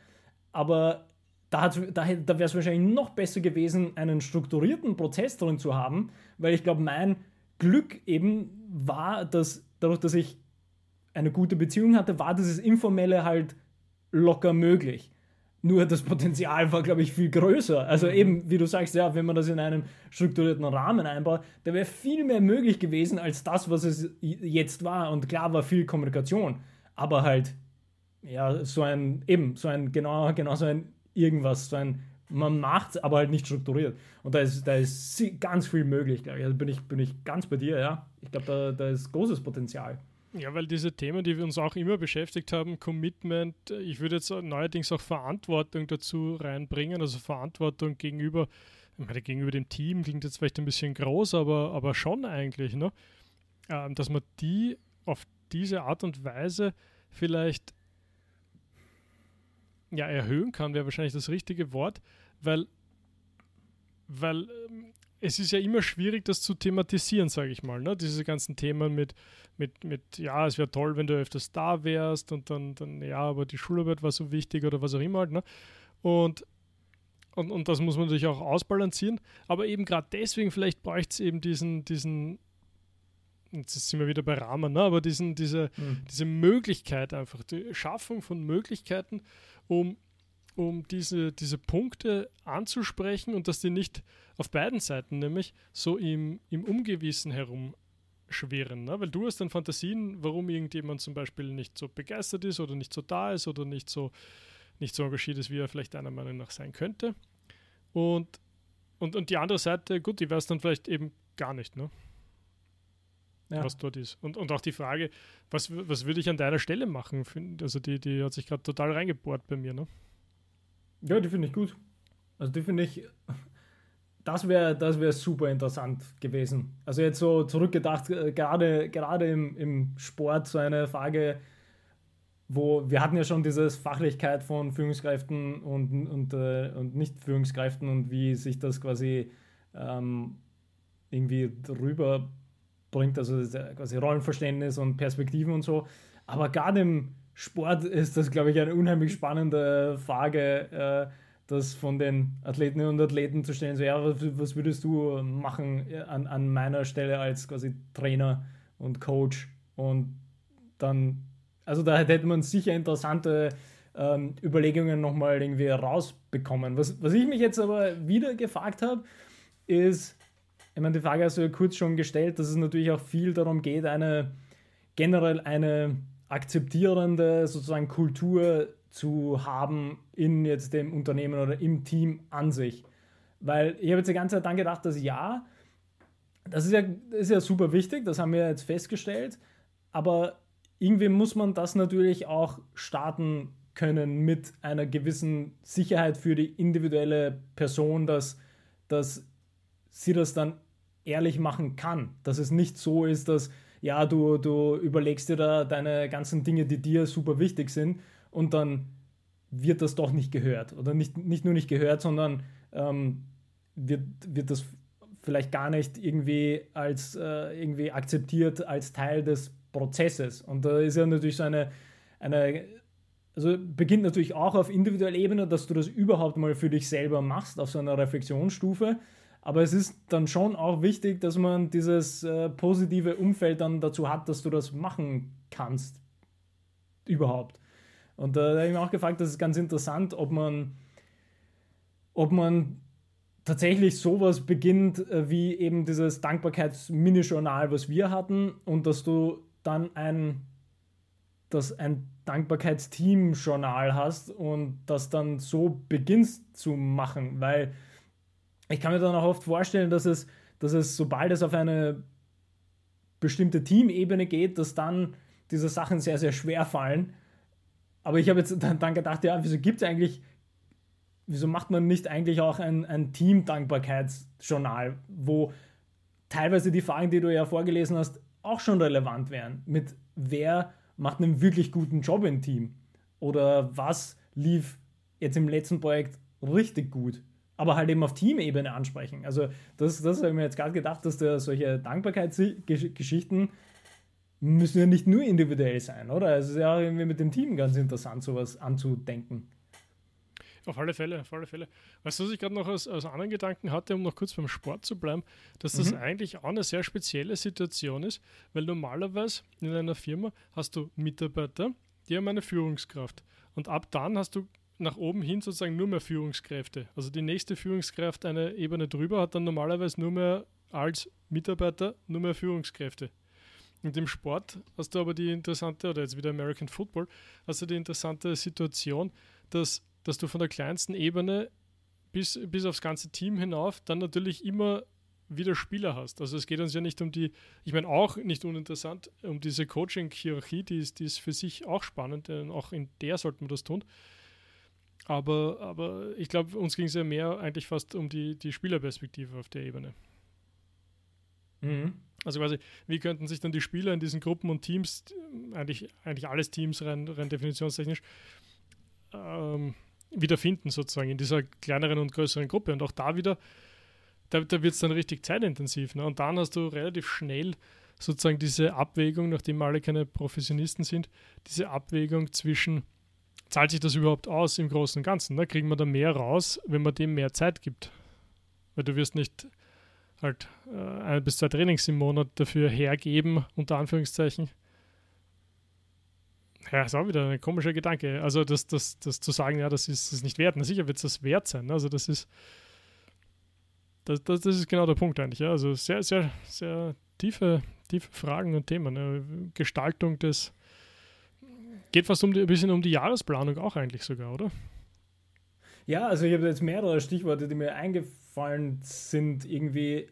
Aber da, da, da wäre es wahrscheinlich noch besser gewesen, einen strukturierten Prozess drin zu haben, weil ich glaube, mein Glück eben war, dass dadurch, dass ich eine gute Beziehung hatte, war dieses Informelle halt locker möglich. Nur das Potenzial war, glaube ich, viel größer. Also mhm. eben, wie du sagst, ja, wenn man das in einem strukturierten Rahmen einbaut, da wäre viel mehr möglich gewesen als das, was es jetzt war. Und klar war viel Kommunikation, aber halt ja, so ein, eben, so ein, genau, genau so ein irgendwas, so ein, man macht aber halt nicht strukturiert. Und da ist, da ist ganz viel möglich, glaube ich. Also bin ich, bin ich ganz bei dir, ja. Ich glaube, da, da ist großes Potenzial. Ja, weil diese Themen, die wir uns auch immer beschäftigt haben, Commitment, ich würde jetzt neuerdings auch Verantwortung dazu reinbringen, also Verantwortung gegenüber, ich meine, gegenüber dem Team klingt jetzt vielleicht ein bisschen groß, aber, aber schon eigentlich, ne? Ähm, dass man die auf diese Art und Weise vielleicht ja, erhöhen kann, wäre wahrscheinlich das richtige Wort, weil, weil ähm, es ist ja immer schwierig, das zu thematisieren, sage ich mal. Ne? Diese ganzen Themen mit, mit, mit ja, es wäre toll, wenn du öfters da wärst und dann, dann, ja, aber die Schularbeit war so wichtig oder was auch immer halt. Ne? Und, und, und das muss man natürlich auch ausbalancieren. Aber eben gerade deswegen, vielleicht bräuchte es eben diesen, diesen, jetzt sind wir wieder bei Rahmen, ne? aber diesen, diese, mhm. diese Möglichkeit einfach, die Schaffung von Möglichkeiten, um, um diese, diese Punkte anzusprechen und dass die nicht auf beiden Seiten nämlich so im, im Ungewissen herumschwirren. Ne? Weil du hast dann Fantasien, warum irgendjemand zum Beispiel nicht so begeistert ist oder nicht so da ist oder nicht so, nicht so engagiert ist, wie er vielleicht deiner Meinung nach sein könnte. Und, und, und die andere Seite, gut, die weiß dann vielleicht eben gar nicht, ne? Ja. was dort ist. Und, und auch die Frage, was, was würde ich an deiner Stelle machen? Also die, die hat sich gerade total reingebohrt bei mir, ne? Ja, die finde ich gut. Also die finde ich, das wäre das wär super interessant gewesen. Also jetzt so zurückgedacht, äh, gerade, gerade im, im Sport so eine Frage, wo wir hatten ja schon diese Fachlichkeit von Führungskräften und, und, äh, und Nicht-Führungskräften und wie sich das quasi ähm, irgendwie drüber bringt, also quasi Rollenverständnis und Perspektiven und so. Aber gerade im Sport ist das, glaube ich, eine unheimlich spannende Frage, äh, das von den Athletinnen und Athleten zu stellen. So, ja, was, würdest du machen an, an meiner Stelle als quasi Trainer und Coach? Und dann, also da hätte man sicher interessante ähm, Überlegungen nochmal irgendwie rausbekommen. Was, was ich mich jetzt aber wieder gefragt habe, ist, ich meine, die Frage hast du ja kurz schon gestellt, dass es natürlich auch viel darum geht, eine generell eine akzeptierende sozusagen Kultur zu haben in jetzt dem Unternehmen oder im Team an sich. Weil ich habe jetzt die ganze Zeit dann gedacht, dass ja, das ist ja, das ist ja super wichtig, das haben wir jetzt festgestellt, aber irgendwie muss man das natürlich auch starten können mit einer gewissen Sicherheit für die individuelle Person, dass, dass sie das dann ehrlich machen kann. Dass es nicht so ist, dass ja, du, du überlegst dir da deine ganzen Dinge, die dir super wichtig sind und dann wird das doch nicht gehört. Oder nicht, nicht nur nicht gehört, sondern ähm, wird, wird das vielleicht gar nicht irgendwie als äh, irgendwie akzeptiert als Teil des Prozesses. Und da ist ja natürlich so eine, eine also beginnt natürlich auch auf individueller Ebene, dass du das überhaupt mal für dich selber machst, auf so einer Reflexionsstufe. Aber es ist dann schon auch wichtig, dass man dieses äh, positive Umfeld dann dazu hat, dass du das machen kannst. Überhaupt. Und äh, da habe ich mir auch gefragt, das ist ganz interessant, ob man, ob man tatsächlich sowas beginnt, äh, wie eben dieses Dankbarkeits-Mini-Journal, was wir hatten, und dass du dann ein, dass ein Dankbarkeitsteam-Journal hast und das dann so beginnst zu machen, weil ich kann mir dann auch oft vorstellen, dass es, dass es, sobald es auf eine bestimmte Teamebene geht, dass dann diese Sachen sehr, sehr schwer fallen. Aber ich habe jetzt dann, gedacht, ja, wieso gibt es eigentlich, wieso macht man nicht eigentlich auch ein, ein Team-Dankbarkeitsjournal, wo teilweise die Fragen, die du ja vorgelesen hast, auch schon relevant wären. Mit wer macht einen wirklich guten Job im Team? Oder was lief jetzt im letzten Projekt richtig gut? Aber halt eben auf Teamebene ansprechen. Also das, das habe ich mir jetzt gerade gedacht, dass da solche Dankbarkeitsgeschichten müssen ja nicht nur individuell sein, oder? Es ist ja auch irgendwie mit dem Team ganz interessant, sowas anzudenken. Auf alle Fälle, auf alle Fälle. Weißt du, was ich gerade noch als, als anderen Gedanken hatte, um noch kurz beim Sport zu bleiben, dass das mhm. eigentlich auch eine sehr spezielle Situation ist, weil normalerweise in einer Firma hast du Mitarbeiter, die haben eine Führungskraft. Und ab dann hast du nach oben hin sozusagen nur mehr Führungskräfte. Also die nächste Führungskraft eine Ebene drüber hat dann normalerweise nur mehr als Mitarbeiter nur mehr Führungskräfte. Und im Sport hast du aber die interessante, oder jetzt wieder American Football, hast du die interessante Situation, dass, dass du von der kleinsten Ebene bis, bis aufs ganze Team hinauf dann natürlich immer wieder Spieler hast. Also es geht uns ja nicht um die, ich meine auch nicht uninteressant, um diese Coaching-Hierarchie, die ist, die ist für sich auch spannend, denn auch in der sollte man das tun. Aber, aber ich glaube, uns ging es ja mehr eigentlich fast um die, die Spielerperspektive auf der Ebene. Mhm. Also quasi, wie könnten sich dann die Spieler in diesen Gruppen und Teams, eigentlich, eigentlich alles Teams rein, rein definitionstechnisch, ähm, wiederfinden sozusagen in dieser kleineren und größeren Gruppe. Und auch da wieder, da, da wird es dann richtig zeitintensiv. Ne? Und dann hast du relativ schnell sozusagen diese Abwägung, nachdem alle keine Professionisten sind, diese Abwägung zwischen, zahlt sich das überhaupt aus im Großen und Ganzen? Ne? Kriegen wir da mehr raus, wenn man dem mehr Zeit gibt? Weil du wirst nicht halt äh, ein bis zwei Trainings im Monat dafür hergeben, unter Anführungszeichen. Ja, ist auch wieder ein komischer Gedanke. Also das, das, das zu sagen, ja, das ist es nicht wert. Na sicher wird es das wert sein. Also das ist das, das, das, ist genau der Punkt eigentlich. Ja. Also sehr, sehr, sehr tiefe, tiefe Fragen und Themen. Ja. Gestaltung des geht fast um die, ein bisschen um die Jahresplanung auch eigentlich sogar, oder? Ja, also ich habe jetzt mehrere Stichworte, die mir eingefallen sind, irgendwie,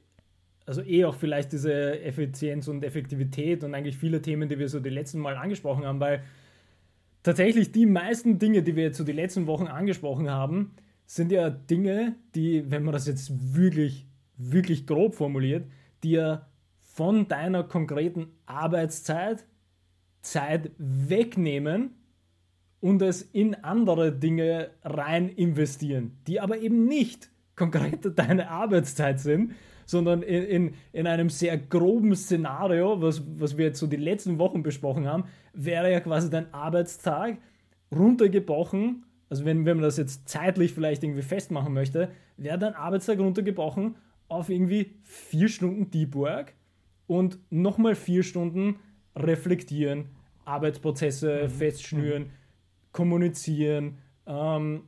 also eh auch vielleicht diese Effizienz und Effektivität und eigentlich viele Themen, die wir so die letzten Mal angesprochen haben, weil tatsächlich die meisten Dinge, die wir jetzt so die letzten Wochen angesprochen haben, sind ja Dinge, die, wenn man das jetzt wirklich, wirklich grob formuliert, die ja von deiner konkreten Arbeitszeit Zeit wegnehmen und es in andere Dinge rein investieren, die aber eben nicht konkret deine Arbeitszeit sind, sondern in, in, in einem sehr groben Szenario, was, was wir jetzt so die letzten Wochen besprochen haben, wäre ja quasi dein Arbeitstag runtergebrochen, also wenn, wenn man das jetzt zeitlich vielleicht irgendwie festmachen möchte, wäre dein Arbeitstag runtergebrochen auf irgendwie vier Stunden Deep Work und nochmal vier Stunden reflektieren, Arbeitsprozesse mhm. festschnüren, mhm kommunizieren, ähm,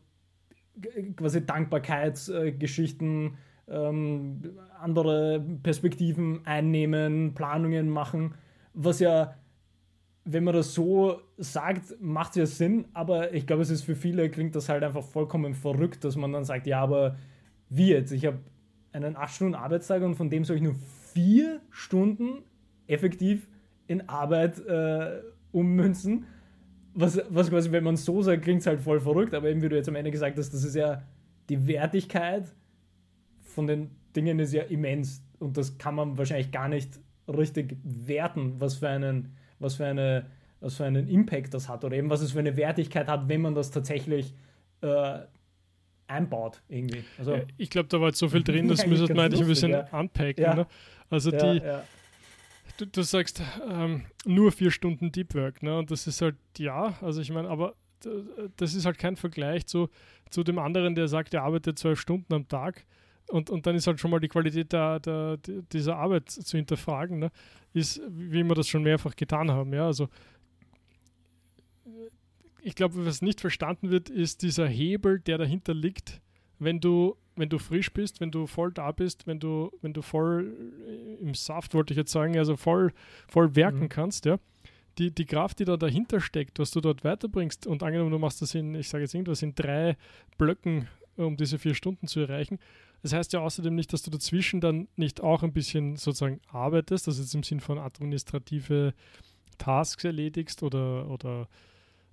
quasi Dankbarkeitsgeschichten, ähm, andere Perspektiven einnehmen, Planungen machen, was ja, wenn man das so sagt, macht es ja Sinn, aber ich glaube, es ist für viele, klingt das halt einfach vollkommen verrückt, dass man dann sagt, ja, aber wie jetzt? Ich habe einen 8-Stunden-Arbeitstag und von dem soll ich nur vier Stunden effektiv in Arbeit äh, ummünzen was, was quasi, wenn man so sagt, klingt es halt voll verrückt, aber eben wie du jetzt am Ende gesagt hast, das ist ja die Wertigkeit von den Dingen ist ja immens und das kann man wahrscheinlich gar nicht richtig werten, was für einen, was für eine, was für einen Impact das hat oder eben was es für eine Wertigkeit hat, wenn man das tatsächlich äh, einbaut irgendwie. Also, ja, ich glaube, da war jetzt so viel drin, das müsste man eigentlich ein bisschen ja. unpacken. Ja. Ne? Also die, du, du sagst ähm, nur vier Stunden Deep Work, ne? Und das ist halt, ja, also ich meine, aber das ist halt kein Vergleich zu, zu dem anderen, der sagt, er arbeitet zwölf Stunden am Tag. Und, und dann ist halt schon mal die Qualität der, der, dieser Arbeit zu hinterfragen, ne? ist, wie wir das schon mehrfach getan haben. Ja? Also ich glaube, was nicht verstanden wird, ist dieser Hebel, der dahinter liegt, wenn du wenn du frisch bist, wenn du voll da bist, wenn du, wenn du voll äh, im Saft, wollte ich jetzt sagen, also voll, voll werken mhm. kannst, ja. Die, die Kraft, die da dahinter steckt, was du dort weiterbringst, und angenommen, du machst das in, ich sage jetzt irgendwas, in drei Blöcken, um diese vier Stunden zu erreichen. Das heißt ja außerdem nicht, dass du dazwischen dann nicht auch ein bisschen sozusagen arbeitest, also jetzt im Sinn von administrative Tasks erledigst oder, oder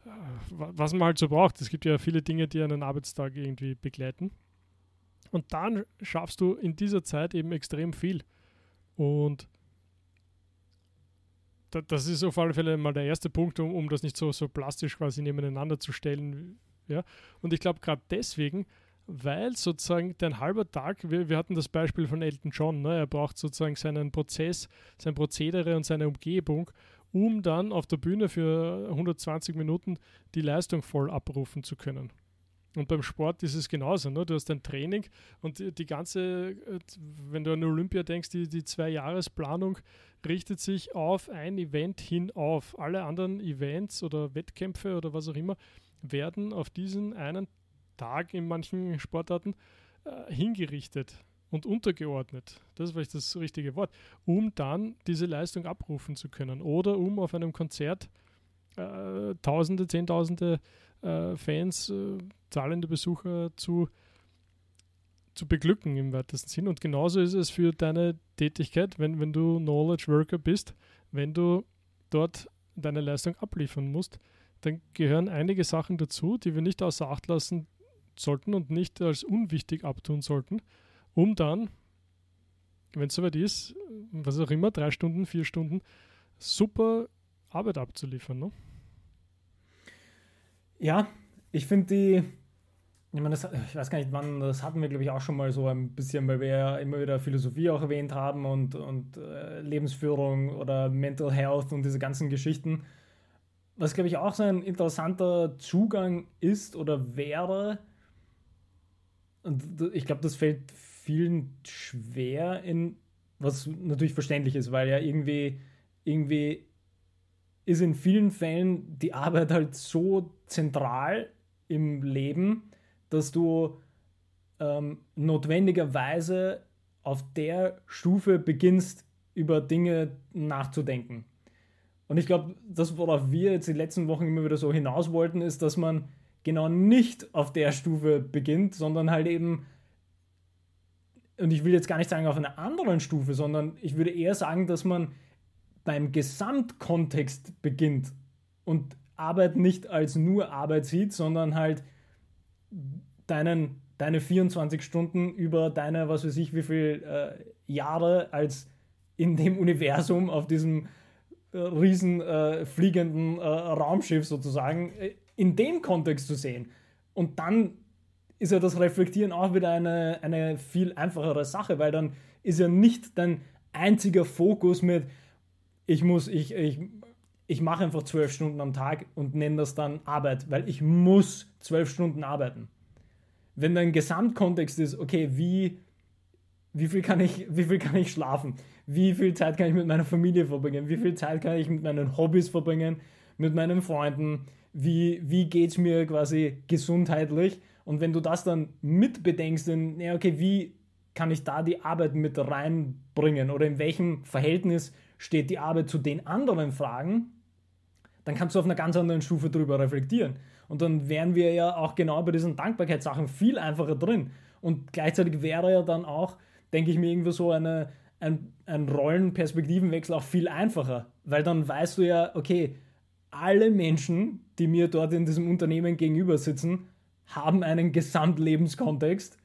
äh, was man halt so braucht. Es gibt ja viele Dinge, die einen Arbeitstag irgendwie begleiten. Und dann schaffst du in dieser Zeit eben extrem viel. Und da, das ist auf alle Fälle mal der erste Punkt, um, um das nicht so, so plastisch quasi nebeneinander zu stellen. Ja? Und ich glaube, gerade deswegen, weil sozusagen dein halber Tag, wir, wir hatten das Beispiel von Elton John, ne? er braucht sozusagen seinen Prozess, sein Prozedere und seine Umgebung, um dann auf der Bühne für 120 Minuten die Leistung voll abrufen zu können. Und beim Sport ist es genauso. Ne? Du hast ein Training und die, ganze, äh, wenn du an Olympia denkst, die, die Zwei-Jahres-Planung richtet sich auf ein Event hin auf. Alle anderen Events oder Wettkämpfe oder was auch immer werden auf diesen einen Tag in manchen Sportarten äh, hingerichtet. und untergeordnet, das ist vielleicht das richtige Wort, um dann diese Leistung abrufen zu können oder um auf einem Konzert äh, Tausende, Zehntausende äh, Fans, äh, zahlende Besucher zu, zu beglücken im weitesten Sinn. Und genauso ist es für deine Tätigkeit, wenn, wenn du Knowledge Worker bist, wenn du dort deine Leistung abliefern musst, dann gehören einige Sachen dazu, die wir nicht außer Acht lassen sollten und nicht als unwichtig abtun sollten, um dann, wenn es soweit ist, was auch immer, drei Stunden, vier Stunden, super Arbeit abzuliefern. Ne? Ja, ich finde die, ich meine, das, ich weiß gar nicht, wann, das hatten wir, glaube ich, auch schon mal so ein bisschen, weil wir ja immer wieder Philosophie auch erwähnt haben und, und äh, Lebensführung oder Mental Health und diese ganzen Geschichten. Was, glaube ich, auch so ein interessanter Zugang ist oder wäre, und ich glaube, das fällt vielen schwer in, was natürlich verständlich ist, weil ja irgendwie, irgendwie ist in vielen Fällen die Arbeit halt so zentral im Leben, dass du ähm, notwendigerweise auf der Stufe beginnst, über Dinge nachzudenken. Und ich glaube, das, worauf wir jetzt die letzten Wochen immer wieder so hinaus wollten, ist, dass man genau nicht auf der Stufe beginnt, sondern halt eben, und ich will jetzt gar nicht sagen auf einer anderen Stufe, sondern ich würde eher sagen, dass man beim Gesamtkontext beginnt und Arbeit nicht als nur Arbeit sieht, sondern halt deinen, deine 24 Stunden über deine, was weiß ich, wie viele äh, Jahre als in dem Universum auf diesem äh, riesen äh, fliegenden äh, Raumschiff sozusagen äh, in dem Kontext zu sehen. Und dann ist ja das Reflektieren auch wieder eine, eine viel einfachere Sache, weil dann ist ja nicht dein einziger Fokus mit, ich muss, ich, ich, ich mache einfach zwölf Stunden am Tag und nenne das dann Arbeit, weil ich muss zwölf Stunden arbeiten. Wenn dein Gesamtkontext ist, okay, wie, wie, viel kann ich, wie viel kann ich schlafen? Wie viel Zeit kann ich mit meiner Familie verbringen? Wie viel Zeit kann ich mit meinen Hobbys verbringen? Mit meinen Freunden? Wie, wie geht es mir quasi gesundheitlich? Und wenn du das dann mitbedenkst, dann, ja, okay, wie kann ich da die Arbeit mit reinbringen? Oder in welchem Verhältnis steht die Arbeit zu den anderen Fragen, dann kannst du auf einer ganz anderen Stufe drüber reflektieren. Und dann wären wir ja auch genau bei diesen Dankbarkeitssachen viel einfacher drin. Und gleichzeitig wäre ja dann auch, denke ich mir, irgendwie so eine, ein, ein Rollenperspektivenwechsel auch viel einfacher. Weil dann weißt du ja, okay, alle Menschen, die mir dort in diesem Unternehmen gegenüber sitzen, haben einen Gesamtlebenskontext.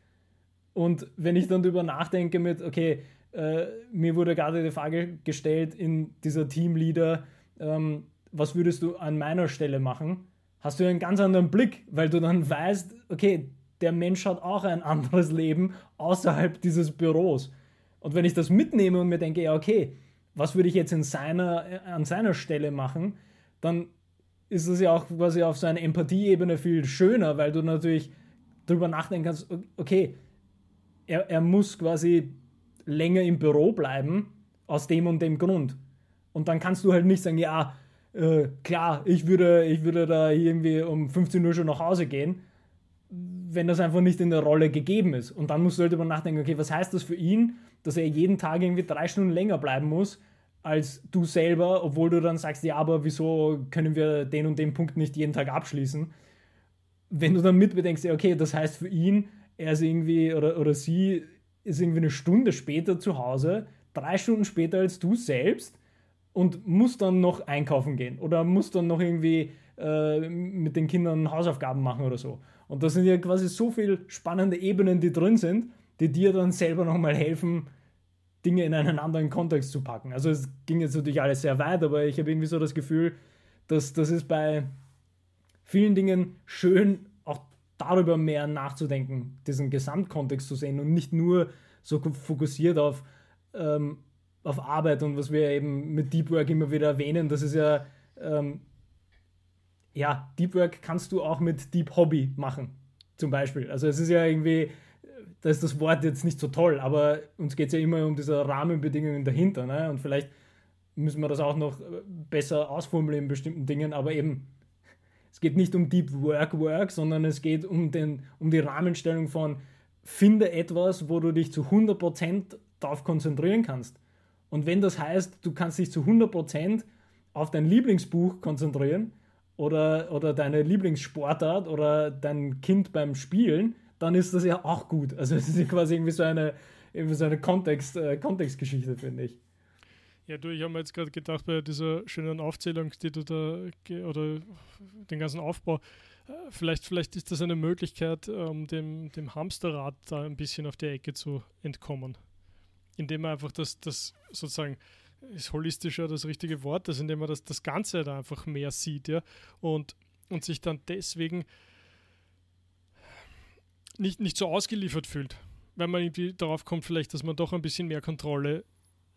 Und wenn ich dann darüber nachdenke mit, okay, äh, mir wurde gerade die Frage gestellt in dieser Teamleader, ähm, was würdest du an meiner Stelle machen? Hast du einen ganz anderen Blick, weil du dann weißt, okay, der Mensch hat auch ein anderes Leben außerhalb dieses Büros. Und wenn ich das mitnehme und mir denke, ja, okay, was würde ich jetzt in seiner, äh, an seiner Stelle machen, dann ist es ja auch quasi auf so einer Empathieebene viel schöner, weil du natürlich darüber nachdenken kannst, okay, er, er muss quasi länger im Büro bleiben, aus dem und dem Grund. Und dann kannst du halt nicht sagen, ja, äh, klar, ich würde, ich würde da irgendwie um 15 Uhr schon nach Hause gehen, wenn das einfach nicht in der Rolle gegeben ist. Und dann musst du halt über nachdenken, okay, was heißt das für ihn, dass er jeden Tag irgendwie drei Stunden länger bleiben muss, als du selber, obwohl du dann sagst, ja, aber wieso können wir den und den Punkt nicht jeden Tag abschließen? Wenn du dann mitbedenkst, ja, okay, das heißt für ihn, er ist irgendwie oder, oder sie ist irgendwie eine Stunde später zu Hause, drei Stunden später als du selbst und muss dann noch einkaufen gehen oder muss dann noch irgendwie äh, mit den Kindern Hausaufgaben machen oder so. Und das sind ja quasi so viele spannende Ebenen, die drin sind, die dir dann selber nochmal helfen, Dinge in einen anderen Kontext zu packen. Also es ging jetzt natürlich alles sehr weit, aber ich habe irgendwie so das Gefühl, dass das ist bei vielen Dingen schön darüber mehr nachzudenken, diesen Gesamtkontext zu sehen und nicht nur so fokussiert auf, ähm, auf Arbeit und was wir eben mit Deep Work immer wieder erwähnen, das ist ja, ähm, ja, Deep Work kannst du auch mit Deep Hobby machen, zum Beispiel. Also es ist ja irgendwie, da ist das Wort jetzt nicht so toll, aber uns geht es ja immer um diese Rahmenbedingungen dahinter. Ne? Und vielleicht müssen wir das auch noch besser ausformulieren in bestimmten Dingen, aber eben es geht nicht um Deep Work Work, sondern es geht um, den, um die Rahmenstellung von finde etwas, wo du dich zu 100% darauf konzentrieren kannst. Und wenn das heißt, du kannst dich zu 100% auf dein Lieblingsbuch konzentrieren oder, oder deine Lieblingssportart oder dein Kind beim Spielen, dann ist das ja auch gut. Also es ist quasi irgendwie so eine, irgendwie so eine Kontext, äh, Kontextgeschichte, finde ich. Ja, du, ich habe mir jetzt gerade gedacht, bei dieser schönen Aufzählung, die du da, oder den ganzen Aufbau, äh, vielleicht, vielleicht ist das eine Möglichkeit, um dem, dem Hamsterrad da ein bisschen auf die Ecke zu entkommen. Indem man einfach das, das sozusagen, ist holistischer das richtige Wort, also indem man das, das Ganze da einfach mehr sieht, ja, und, und sich dann deswegen nicht, nicht so ausgeliefert fühlt, weil man irgendwie darauf kommt, vielleicht, dass man doch ein bisschen mehr Kontrolle,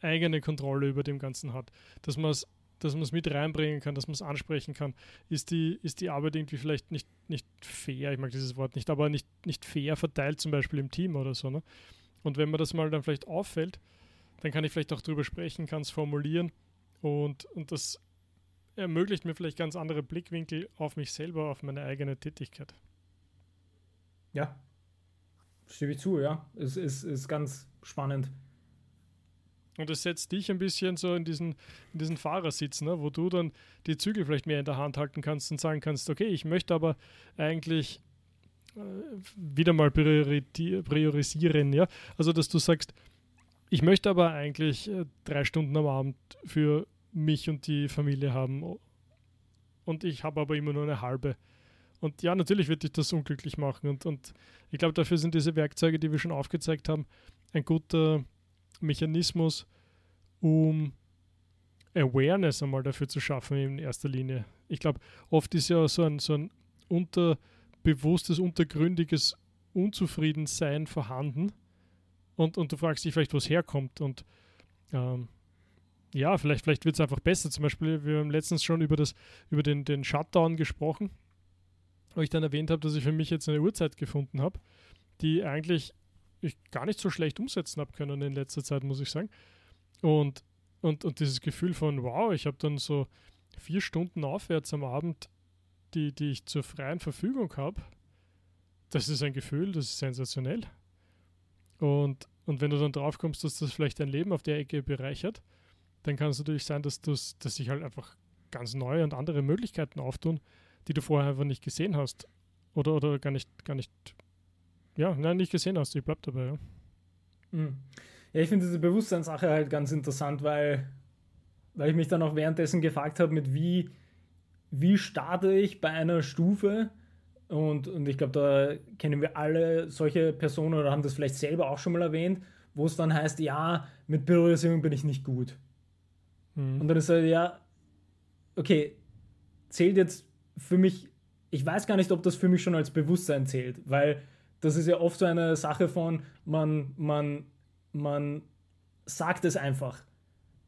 eigene Kontrolle über dem Ganzen hat, dass man es dass man es mit reinbringen kann, dass man es ansprechen kann, ist die, ist die Arbeit irgendwie vielleicht nicht, nicht fair, ich mag dieses Wort nicht, aber nicht, nicht fair verteilt, zum Beispiel im Team oder so. Ne? Und wenn mir das mal dann vielleicht auffällt, dann kann ich vielleicht auch drüber sprechen, kann es formulieren und, und das ermöglicht mir vielleicht ganz andere Blickwinkel auf mich selber, auf meine eigene Tätigkeit. Ja, stimme ich zu, ja. Es ist, ist ganz spannend. Und es setzt dich ein bisschen so in diesen, in diesen Fahrersitz, ne, wo du dann die Zügel vielleicht mehr in der Hand halten kannst und sagen kannst, okay, ich möchte aber eigentlich äh, wieder mal priorisieren, ja. Also dass du sagst, ich möchte aber eigentlich äh, drei Stunden am Abend für mich und die Familie haben und ich habe aber immer nur eine halbe. Und ja, natürlich wird dich das unglücklich machen. Und, und ich glaube, dafür sind diese Werkzeuge, die wir schon aufgezeigt haben, ein guter Mechanismus, um Awareness einmal dafür zu schaffen in erster Linie. Ich glaube, oft ist ja so ein, so ein unterbewusstes, untergründiges Unzufriedensein vorhanden und, und du fragst dich vielleicht, wo es herkommt und ähm, ja, vielleicht, vielleicht wird es einfach besser. Zum Beispiel, wir haben letztens schon über, das, über den, den Shutdown gesprochen wo ich dann erwähnt habe, dass ich für mich jetzt eine Uhrzeit gefunden habe, die eigentlich ich gar nicht so schlecht umsetzen habe können in letzter Zeit, muss ich sagen. Und, und, und dieses Gefühl von, wow, ich habe dann so vier Stunden aufwärts am Abend, die, die ich zur freien Verfügung habe, das ist ein Gefühl, das ist sensationell. Und, und wenn du dann drauf kommst, dass das vielleicht dein Leben auf der Ecke bereichert, dann kann es natürlich sein, dass, dass sich halt einfach ganz neue und andere Möglichkeiten auftun, die du vorher einfach nicht gesehen hast. Oder, oder gar nicht, gar nicht, ja, nein, nicht gesehen hast. Ich bleib dabei, ja. Mhm. Ja, ich finde diese Bewusstseinssache halt ganz interessant, weil, weil ich mich dann auch währenddessen gefragt habe, mit wie, wie starte ich bei einer Stufe, und, und ich glaube, da kennen wir alle solche Personen oder haben das vielleicht selber auch schon mal erwähnt, wo es dann heißt, ja, mit Priorisierung bin ich nicht gut. Mhm. Und dann ist er, ja, okay, zählt jetzt für mich, ich weiß gar nicht, ob das für mich schon als Bewusstsein zählt, weil das ist ja oft so eine Sache von, man, man, man sagt es einfach.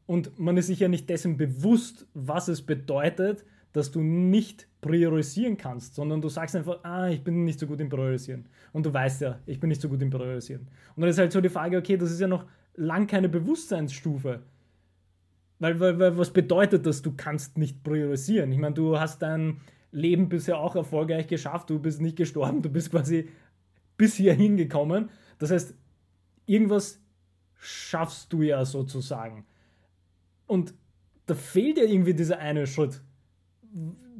Und man ist sich ja nicht dessen bewusst, was es bedeutet, dass du nicht priorisieren kannst, sondern du sagst einfach, ah, ich bin nicht so gut im Priorisieren. Und du weißt ja, ich bin nicht so gut im Priorisieren. Und dann ist halt so die Frage, okay, das ist ja noch lang keine Bewusstseinsstufe. Weil, weil, weil was bedeutet das, du kannst nicht priorisieren? Ich meine, du hast dein, Leben bisher auch erfolgreich geschafft. Du bist nicht gestorben, du bist quasi bis hierhin gekommen. Das heißt, irgendwas schaffst du ja sozusagen. Und da fehlt ja irgendwie dieser eine Schritt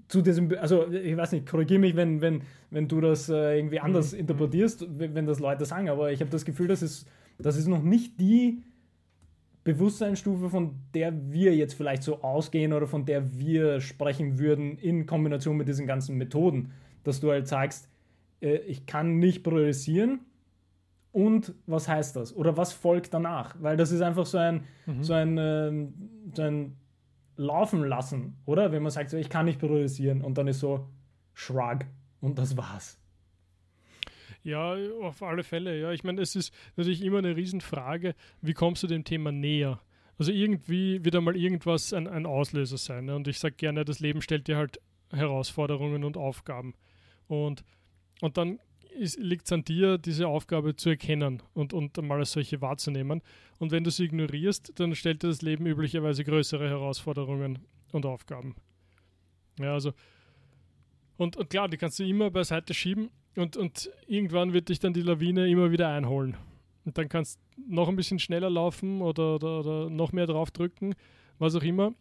zu diesem, also ich weiß nicht, korrigiere mich, wenn, wenn, wenn du das äh, irgendwie anders mhm. interpretierst, wenn, wenn das Leute sagen, aber ich habe das Gefühl, das ist, das ist noch nicht die Bewusstseinsstufe, von der wir jetzt vielleicht so ausgehen oder von der wir sprechen würden in Kombination mit diesen ganzen Methoden, dass du halt sagst, äh, ich kann nicht priorisieren und was heißt das? Oder was folgt danach? Weil das ist einfach so ein, mhm. so ein, äh, so ein Laufen lassen, oder? Wenn man sagt, so, ich kann nicht priorisieren und dann ist so Shrug und das war's. Ja, auf alle Fälle. Ja, ich meine, es ist natürlich immer eine Riesenfrage, wie kommst du dem Thema näher? Also irgendwie wird einmal irgendwas ein, ein Auslöser sein. Ne? Und ich sage gerne, das Leben stellt dir halt Herausforderungen und Aufgaben. Und, und dann liegt es an dir, diese Aufgabe zu erkennen und, und einmal als solche wahrzunehmen. Und wenn du sie ignorierst, dann stellt dir das Leben üblicherweise größere Herausforderungen und Aufgaben. Ja, also. Und, und klar, die kannst du immer beiseite schieben und, und irgendwann wird dich dann die Lawine immer wieder einholen. Und dann kannst du noch ein bisschen schneller laufen oder, oder, oder noch mehr drauf drücken, was auch immer.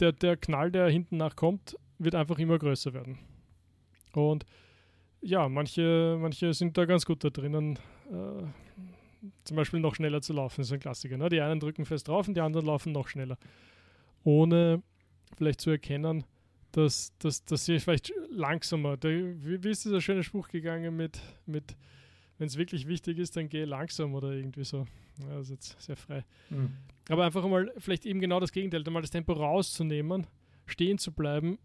Der, der Knall, der hinten nachkommt, wird einfach immer größer werden. Und ja, manche, manche sind da ganz gut da drinnen, äh, zum Beispiel noch schneller zu laufen. Das ist ein Klassiker. Ne? Die einen drücken fest drauf und die anderen laufen noch schneller. Ohne vielleicht zu erkennen, dass, dass, dass sie vielleicht langsamer, da, wie, wie, ist dieser schöne Spruch gegangen mit, mit wenn es wirklich wichtig ist, dann geh langsam oder irgendwie so. Ja, das ist jetzt sehr frei. Mhm. Aber einfach mal vielleicht eben genau das Gegenteil, mal das Tempo rauszunehmen, stehen zu bleiben,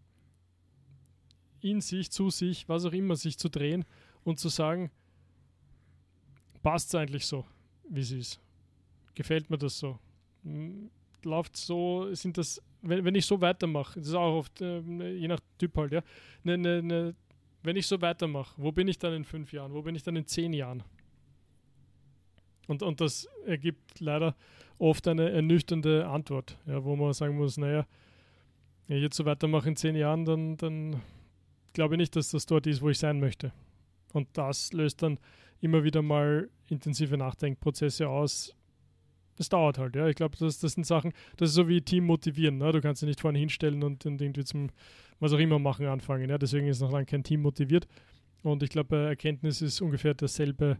in sich, zu sich, was auch immer, sich zu drehen und zu sagen, passt es eigentlich so, wie es ist? Gefällt mir das so? Läuft so, sind das, wenn, wenn ich so weitermache, das ist auch oft, äh, je nach Typ halt, ja, ne, ne, ne, wenn ich so weitermache, wo bin ich dann in fünf Jahren, wo bin ich dann in zehn Jahren? Und, und das ergibt leider oft eine ernüchternde Antwort, ja, wo man sagen muss, naja, wenn ich jetzt so weitermache in zehn Jahren, dann, dann glaube ich nicht, dass das dort ist, wo ich sein möchte. Und das löst dann immer wieder mal intensive Nachdenkprozesse aus. Das dauert halt, ja. Ich glaube, das, das sind Sachen, das ist so wie Team motivieren. Ne? Du kannst dich nicht vorne hinstellen und, und irgendwie zum was auch immer machen anfangen. Ja? Deswegen ist noch lange kein Team motiviert. Und ich glaube, Erkenntnis ist ungefähr dasselbe,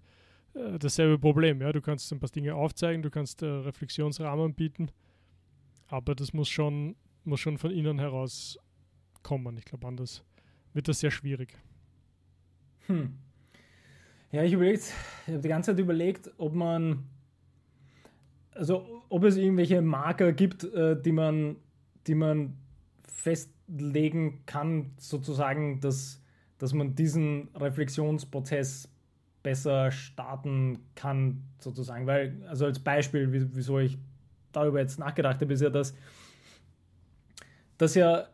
äh, dasselbe Problem. Ja? Du kannst ein paar Dinge aufzeigen, du kannst äh, Reflexionsrahmen bieten, aber das muss schon, muss schon von innen heraus kommen. Ich glaube, anders wird das sehr schwierig. Hm. Ja, ich überlegt, ich habe die ganze Zeit überlegt, ob man, also ob es irgendwelche Marker gibt, äh, die man, die man festlegen kann, sozusagen, dass, dass man diesen Reflexionsprozess besser starten kann, sozusagen. Weil, also als Beispiel, wieso ich darüber jetzt nachgedacht habe, ist ja, dass, dass ja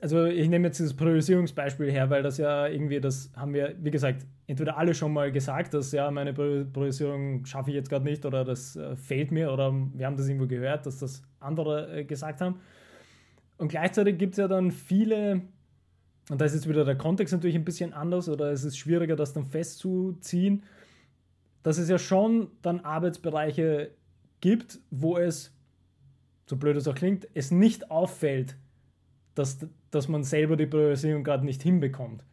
also ich nehme jetzt dieses Priorisierungsbeispiel her, weil das ja irgendwie, das haben wir, wie gesagt, entweder alle schon mal gesagt, dass ja, meine Priorisierung schaffe ich jetzt gerade nicht oder das äh, fehlt mir oder wir haben das irgendwo gehört, dass das andere äh, gesagt haben. Und gleichzeitig gibt es ja dann viele, und da ist jetzt wieder der Kontext natürlich ein bisschen anders oder es ist schwieriger, das dann festzuziehen, dass es ja schon dann Arbeitsbereiche gibt, wo es, so blöd es auch klingt, es nicht auffällt, dass, dass man selber die Priorisierung gerade nicht hinbekommt.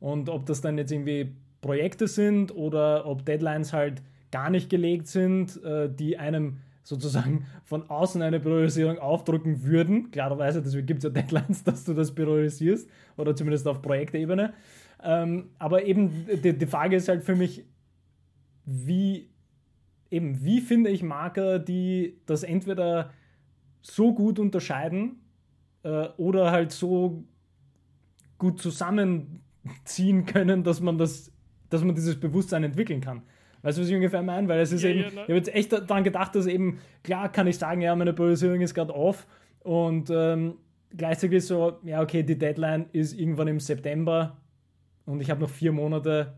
Und ob das dann jetzt irgendwie Projekte sind oder ob Deadlines halt gar nicht gelegt sind, äh, die einem sozusagen von außen eine Priorisierung aufdrücken würden. Klarerweise, deswegen gibt es ja Deadlines, dass du das priorisierst oder zumindest auf Projektebene. Ähm, aber eben die, Frage ist halt für mich, wie eben, wie finde ich Marker, die das entweder so gut unterscheiden, äh, oder halt so gut zusammenziehen können, dass man das, dass man dieses Bewusstsein entwickeln kann. Weißt du, was ich ungefähr meine? Weil es ist ja, eben, ja, ich habe jetzt echt daran gedacht, dass eben, klar kann ich sagen, ja, meine Priorisierung ist gerade off und ähm, gleichzeitig ist so, ja, okay, die Deadline ist irgendwann im September und ich habe noch vier Monate,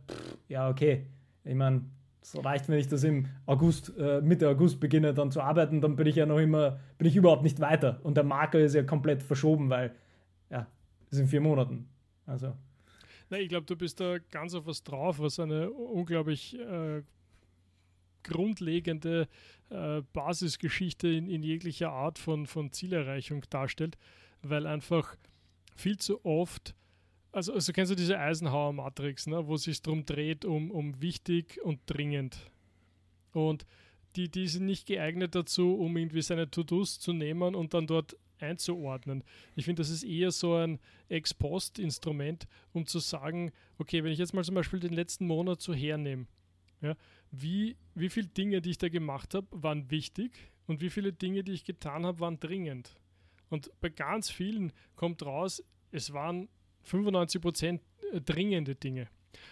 ja, okay. Ich meine, es reicht, wenn ich das im August, äh, Mitte August beginne dann zu arbeiten, dann bin ich ja noch immer, bin ich überhaupt nicht weiter. Und der Marker ist ja komplett verschoben, weil, ja, es sind vier Monaten. Also. Na, ich glaube, du bist da ganz auf was drauf, was eine unglaublich äh, grundlegende äh, Basisgeschichte in, in, jeglicher Art von, von Zielerreichung darstellt, weil einfach viel zu oft also, also kennst du diese Eisenhower-Matrix, ne, wo es sich darum dreht, um, um wichtig und dringend. Und die, die sind nicht geeignet dazu, um irgendwie seine To-Dos zu nehmen und dann dort einzuordnen. Ich finde, das ist eher so ein Ex-Post-Instrument, um zu sagen, okay, wenn ich jetzt mal zum Beispiel den letzten Monat so hernehme, ja, wie, wie viele Dinge, die ich da gemacht habe, waren wichtig und wie viele Dinge, die ich getan habe, waren dringend. Und bei ganz vielen kommt raus, es waren 95 Prozent äh, dringende Dinge.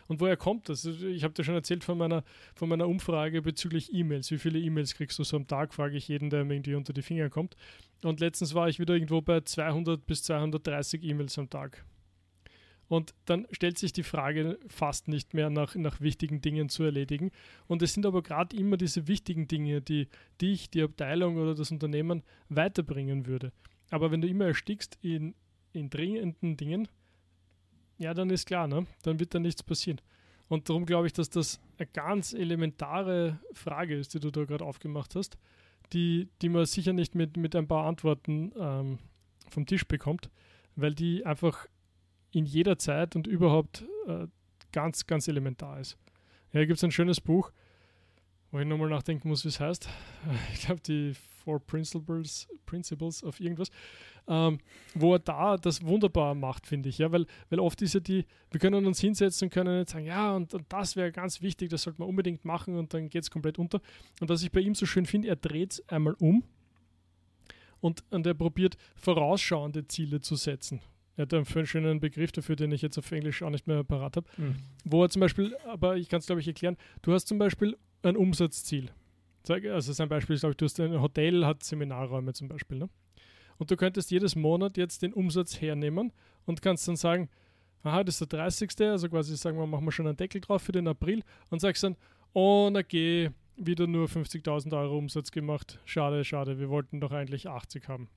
Und woher kommt das? Also, ich habe dir schon erzählt von meiner, von meiner Umfrage bezüglich E-Mails. Wie viele E-Mails kriegst du so am Tag, frage ich jeden, der mir irgendwie unter die Finger kommt. Und letztens war ich wieder irgendwo bei 200 bis 230 E-Mails am Tag. Und dann stellt sich die Frage fast nicht mehr nach, nach wichtigen Dingen zu erledigen. Und es sind aber gerade immer diese wichtigen Dinge, die dich, die Abteilung oder das Unternehmen weiterbringen würde. Aber wenn du immer erstickst in, in dringenden Dingen, ja, dann ist klar, ne? dann wird da nichts passieren. Und darum glaube ich, dass das eine ganz elementare Frage ist, die du da gerade aufgemacht hast, die, die man sicher nicht mit, mit ein paar Antworten ähm, vom Tisch bekommt, weil die einfach in jeder Zeit und überhaupt äh, ganz, ganz elementar ist. Ja, gibt es ein schönes Buch, wo ich nochmal nachdenken muss, wie es heißt. Ich glaube, die Four Principles, Principles of irgendwas ähm, wo er da das wunderbar macht, finde ich. Ja, weil, weil oft ist ja die, wir können uns hinsetzen und können jetzt sagen, ja, und, und das wäre ganz wichtig, das sollte man unbedingt machen und dann geht es komplett unter. Und was ich bei ihm so schön finde, er dreht es einmal um und, und er probiert vorausschauende Ziele zu setzen. Er hat einen schönen Begriff dafür, den ich jetzt auf Englisch auch nicht mehr parat habe. Mhm. Wo er zum Beispiel, aber ich kann es glaube ich erklären, du hast zum Beispiel ein Umsatzziel. Also sein Beispiel ist, glaube ich, du hast ein Hotel, hat Seminarräume zum Beispiel. Ne? Und du könntest jedes Monat jetzt den Umsatz hernehmen und kannst dann sagen, aha, das ist der 30. Also quasi sagen wir, machen wir schon einen Deckel drauf für den April und sagst dann, oh, na geh, wieder nur 50.000 Euro Umsatz gemacht. Schade, schade, wir wollten doch eigentlich 80 haben.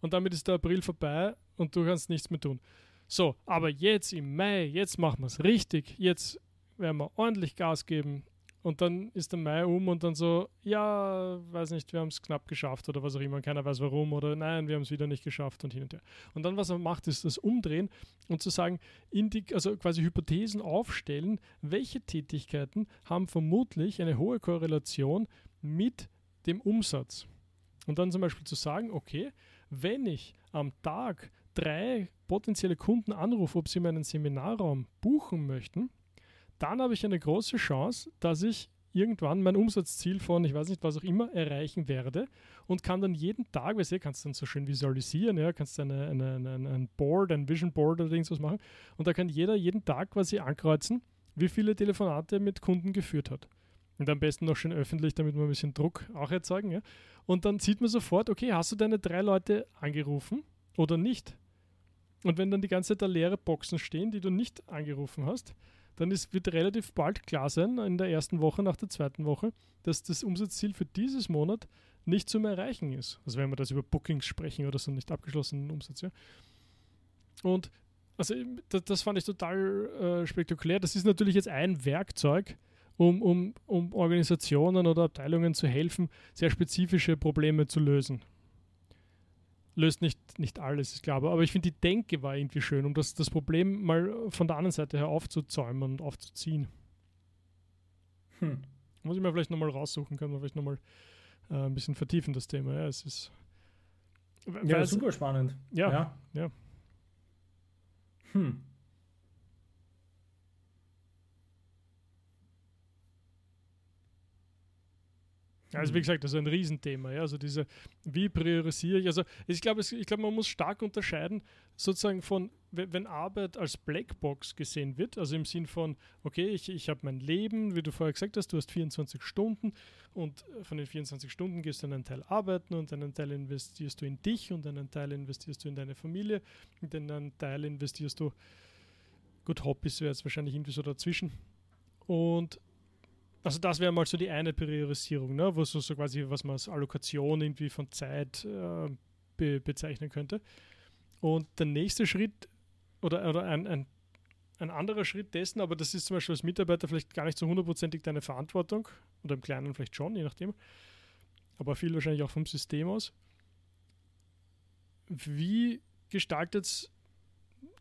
Und damit ist der April vorbei und du kannst nichts mehr tun. So, aber jetzt im Mai, jetzt machen wir es richtig. Jetzt werden wir ordentlich Gas geben. Und dann ist der Mai um und dann so, ja, weiß nicht, wir haben es knapp geschafft oder was auch immer, keiner weiß warum oder nein, wir haben es wieder nicht geschafft und hin und her. Und dann, was er macht, ist das Umdrehen und zu sagen, die, also quasi Hypothesen aufstellen, welche Tätigkeiten haben vermutlich eine hohe Korrelation mit dem Umsatz. Und dann zum Beispiel zu sagen, okay, wenn ich am Tag drei potenzielle Kunden anrufe, ob sie meinen Seminarraum buchen möchten, dann habe ich eine große Chance, dass ich irgendwann mein Umsatzziel von, ich weiß nicht, was auch immer, erreichen werde und kann dann jeden Tag, weißt du, kannst dann so schön visualisieren, ja, kannst eine, eine, eine, ein Board, ein Vision Board oder irgendwas machen und da kann jeder jeden Tag quasi ankreuzen, wie viele Telefonate mit Kunden geführt hat. Und am besten noch schön öffentlich, damit wir ein bisschen Druck auch erzeugen. Ja? Und dann sieht man sofort, okay, hast du deine drei Leute angerufen oder nicht? Und wenn dann die ganze Zeit da leere Boxen stehen, die du nicht angerufen hast, dann ist, wird relativ bald klar sein, in der ersten Woche, nach der zweiten Woche, dass das Umsatzziel für dieses Monat nicht zum Erreichen ist. Also wenn wir das über Bookings sprechen oder so, nicht abgeschlossenen Umsatz. Ja. Und also das, das fand ich total äh, spektakulär. Das ist natürlich jetzt ein Werkzeug, um, um, um Organisationen oder Abteilungen zu helfen, sehr spezifische Probleme zu lösen löst nicht, nicht alles, ist klar. Aber ich finde, die Denke war irgendwie schön, um das, das Problem mal von der anderen Seite her aufzuzäumen und aufzuziehen. Hm. Muss ich mir vielleicht nochmal raussuchen, kann man vielleicht nochmal äh, ein bisschen vertiefen, das Thema. Ja, es ist. Ja, super spannend. Ja, ja. ja. Hm. Also wie mhm. gesagt, das ist ein Riesenthema. Ja? Also diese, wie priorisiere ich? Also ich glaube, ich glaube, man muss stark unterscheiden, sozusagen von, wenn Arbeit als Blackbox gesehen wird, also im Sinn von, okay, ich, ich habe mein Leben, wie du vorher gesagt hast, du hast 24 Stunden und von den 24 Stunden gehst du einen Teil arbeiten und einen Teil investierst du in dich und einen Teil investierst du in deine Familie und einen Teil investierst du, gut, Hobbys wäre jetzt wahrscheinlich irgendwie so dazwischen. Und also das wäre mal so die eine Priorisierung, ne? wo so, so quasi, was man als Allokation irgendwie von Zeit äh, be bezeichnen könnte. Und der nächste Schritt oder, oder ein, ein, ein anderer Schritt dessen, aber das ist zum Beispiel als Mitarbeiter vielleicht gar nicht so hundertprozentig deine Verantwortung oder im Kleinen vielleicht schon, je nachdem, aber viel wahrscheinlich auch vom System aus. Wie gestaltet es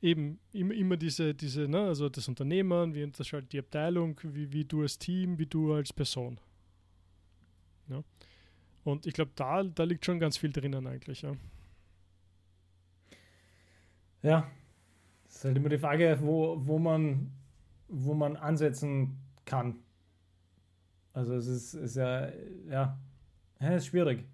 eben immer, immer diese, diese ne, also das Unternehmen, wie unterscheidet die Abteilung, wie, wie du als Team, wie du als Person. Ja. Und ich glaube, da, da liegt schon ganz viel drinnen eigentlich. Ja. ja, es ist halt immer die Frage, wo, wo, man, wo man ansetzen kann. Also es ist, ist ja, ja, es ist schwierig.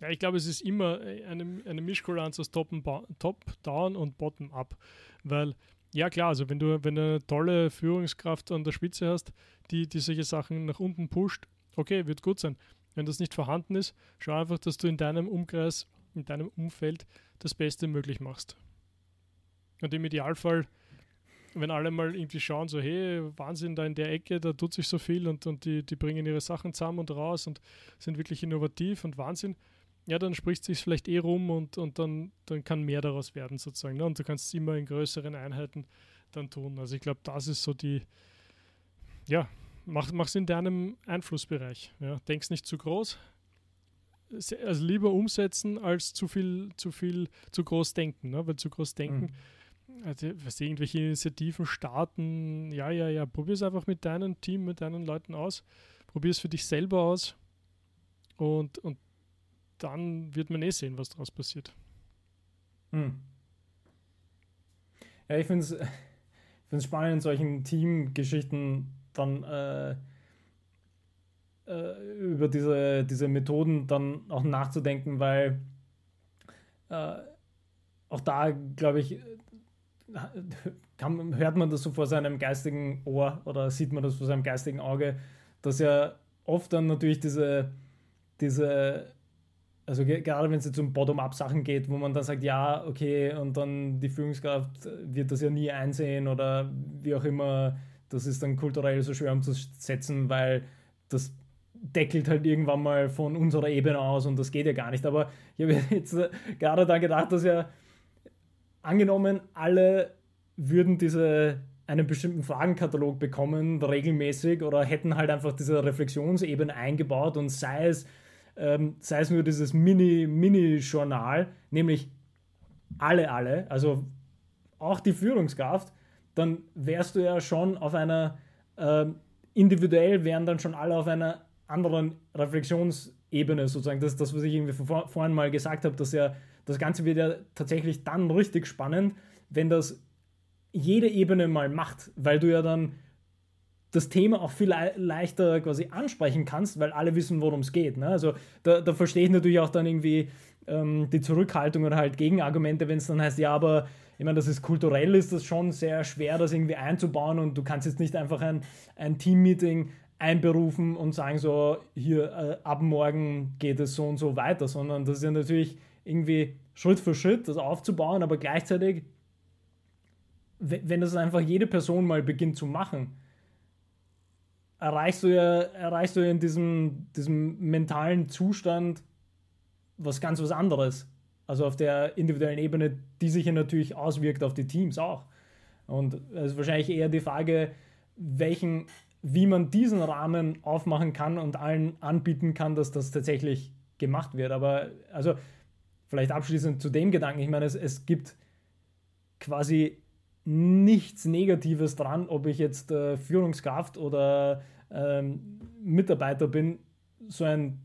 Ja, ich glaube, es ist immer äh, eine, eine Mischkulanz aus Top-Down und Bottom-Up. Weil, ja klar, also wenn du, wenn du eine tolle Führungskraft an der Spitze hast, die, die solche Sachen nach unten pusht, okay, wird gut sein. Wenn das nicht vorhanden ist, schau einfach, dass du in deinem Umkreis, in deinem Umfeld das Beste möglich machst. Und im Idealfall, wenn alle mal irgendwie schauen, so, hey, Wahnsinn, da in der Ecke, da tut sich so viel und, und die, die bringen ihre Sachen zusammen und raus und sind wirklich innovativ und Wahnsinn, ja, dann spricht es sich vielleicht eh rum und, und dann, dann kann mehr daraus werden sozusagen. Ne? Und du kannst es immer in größeren Einheiten dann tun. Also ich glaube, das ist so die, ja, mach es in deinem Einflussbereich. Ja? Denk's nicht zu groß. Also lieber umsetzen als zu viel, zu viel, zu groß denken, ne? weil zu groß denken. Mhm. Also, was irgendwelche Initiativen starten, ja, ja, ja, probier es einfach mit deinem Team, mit deinen Leuten aus. Probier es für dich selber aus und, und dann wird man eh sehen, was daraus passiert. Hm. Ja, ich finde es ich spannend, in solchen Teamgeschichten dann äh, äh, über diese, diese Methoden dann auch nachzudenken, weil äh, auch da, glaube ich, kann, hört man das so vor seinem geistigen Ohr oder sieht man das vor seinem geistigen Auge, dass ja oft dann natürlich diese, diese also gerade wenn es jetzt um Bottom-up-Sachen geht, wo man dann sagt, ja, okay, und dann die Führungskraft wird das ja nie einsehen oder wie auch immer, das ist dann kulturell so schwer umzusetzen, weil das deckelt halt irgendwann mal von unserer Ebene aus und das geht ja gar nicht. Aber ich habe jetzt äh, gerade da gedacht, dass ja angenommen, alle würden diese einen bestimmten Fragenkatalog bekommen, regelmäßig, oder hätten halt einfach diese Reflexionsebene eingebaut und sei es ähm, sei es nur dieses Mini-Mini-Journal, nämlich alle, alle, also auch die Führungskraft, dann wärst du ja schon auf einer, äh, individuell wären dann schon alle auf einer anderen Reflexionsebene sozusagen. Das ist das, was ich irgendwie vor, vorhin mal gesagt habe, dass ja das Ganze wird ja tatsächlich dann richtig spannend, wenn das jede Ebene mal macht, weil du ja dann das Thema auch viel le leichter quasi ansprechen kannst, weil alle wissen, worum es geht. Ne? Also da, da verstehe ich natürlich auch dann irgendwie ähm, die Zurückhaltung oder halt Gegenargumente, wenn es dann heißt, ja, aber ich meine, das ist kulturell, ist das schon sehr schwer, das irgendwie einzubauen und du kannst jetzt nicht einfach ein, ein Team-Meeting einberufen und sagen so, hier äh, ab morgen geht es so und so weiter, sondern das ist ja natürlich irgendwie Schritt für Schritt das aufzubauen, aber gleichzeitig, wenn das einfach jede Person mal beginnt zu machen, erreichst du ja, erreichst du in diesem, diesem mentalen Zustand was ganz was anderes. Also auf der individuellen Ebene, die sich ja natürlich auswirkt auf die Teams auch. Und es ist wahrscheinlich eher die Frage, welchen, wie man diesen Rahmen aufmachen kann und allen anbieten kann, dass das tatsächlich gemacht wird. Aber also vielleicht abschließend zu dem Gedanken, ich meine, es, es gibt quasi nichts Negatives dran, ob ich jetzt äh, Führungskraft oder ähm, Mitarbeiter bin, so ein,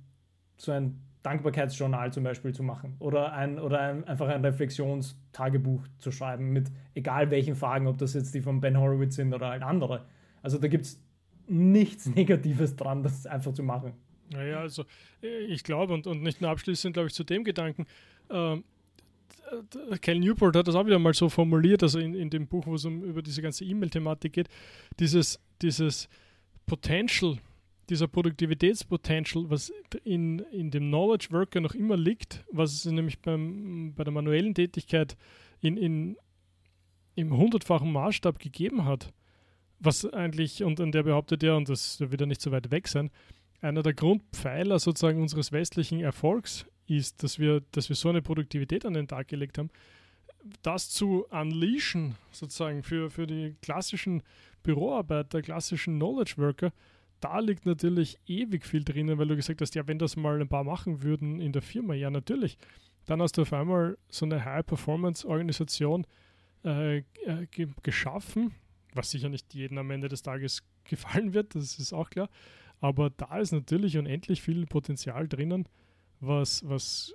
so ein Dankbarkeitsjournal zum Beispiel zu machen oder, ein, oder ein, einfach ein Reflexionstagebuch zu schreiben mit egal welchen Fragen, ob das jetzt die von Ben Horowitz sind oder halt andere. Also da gibt es nichts Negatives dran, das einfach zu machen. Naja, also äh, ich glaube und, und nicht nur abschließend, glaube ich, zu dem Gedanken, ähm, Cal Newport hat das auch wieder mal so formuliert, also in, in dem Buch, wo es um über diese ganze E-Mail-Thematik geht, dieses, dieses Potential, dieser Produktivitätspotential, was in, in dem Knowledge Worker noch immer liegt, was es nämlich beim, bei der manuellen Tätigkeit in, in, im hundertfachen Maßstab gegeben hat, was eigentlich, und, und der behauptet ja, und das wird ja nicht so weit weg sein, einer der Grundpfeiler sozusagen unseres westlichen Erfolgs ist, dass wir, dass wir so eine Produktivität an den Tag gelegt haben, das zu unleashen, sozusagen für, für die klassischen Büroarbeiter, klassischen Knowledge Worker, da liegt natürlich ewig viel drinnen, weil du gesagt hast, ja, wenn das mal ein paar machen würden in der Firma, ja, natürlich. Dann hast du auf einmal so eine High-Performance-Organisation äh, äh, geschaffen, was sicher nicht jedem am Ende des Tages gefallen wird, das ist auch klar. Aber da ist natürlich unendlich viel Potenzial drinnen, was, was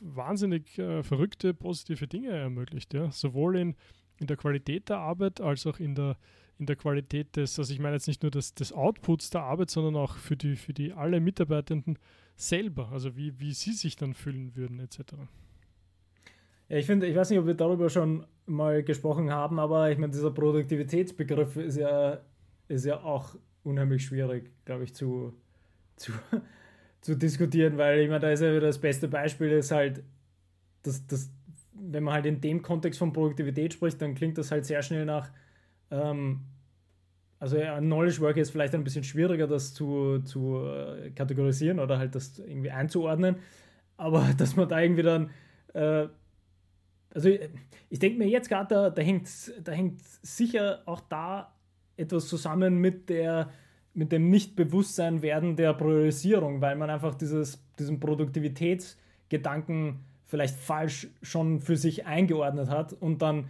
wahnsinnig äh, verrückte, positive Dinge ermöglicht. Ja? Sowohl in, in der Qualität der Arbeit als auch in der, in der Qualität des, also ich meine jetzt nicht nur des, des Outputs der Arbeit, sondern auch für die, für die alle Mitarbeitenden selber, also wie, wie sie sich dann fühlen würden, etc. Ja, ich finde, ich weiß nicht, ob wir darüber schon mal gesprochen haben, aber ich meine, dieser Produktivitätsbegriff ist ja, ist ja auch unheimlich schwierig, glaube ich, zu, zu, zu diskutieren, weil ich meine, da ist ja das beste Beispiel, ist halt, dass, dass, wenn man halt in dem Kontext von Produktivität spricht, dann klingt das halt sehr schnell nach, ähm, also ja, Knowledge Work ist vielleicht ein bisschen schwieriger, das zu, zu äh, kategorisieren oder halt das irgendwie einzuordnen. aber dass man da irgendwie dann, äh, also ich, ich denke mir jetzt gerade, da, da, hängt, da hängt sicher auch da etwas zusammen mit der mit dem Nichtbewusstsein werden der Priorisierung, weil man einfach dieses, diesen Produktivitätsgedanken vielleicht falsch schon für sich eingeordnet hat und dann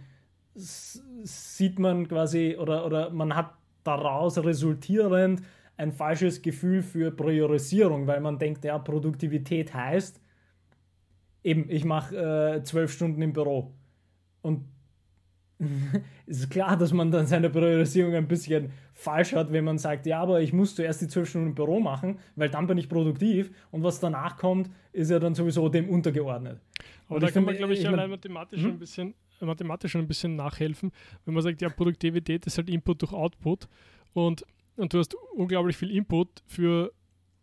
sieht man quasi oder, oder man hat daraus resultierend ein falsches Gefühl für Priorisierung, weil man denkt, ja, Produktivität heißt, eben, ich mache äh, zwölf Stunden im Büro. Und ist klar, dass man dann seine Priorisierung ein bisschen falsch hat, wenn man sagt, ja, aber ich muss zuerst die zwölf Stunden im Büro machen, weil dann bin ich produktiv und was danach kommt, ist ja dann sowieso dem untergeordnet. Aber und da kann man, glaube ich, ich allein mathematisch hm? ein bisschen mathematisch ein bisschen nachhelfen, wenn man sagt, ja, Produktivität ist halt Input durch Output und, und du hast unglaublich viel Input für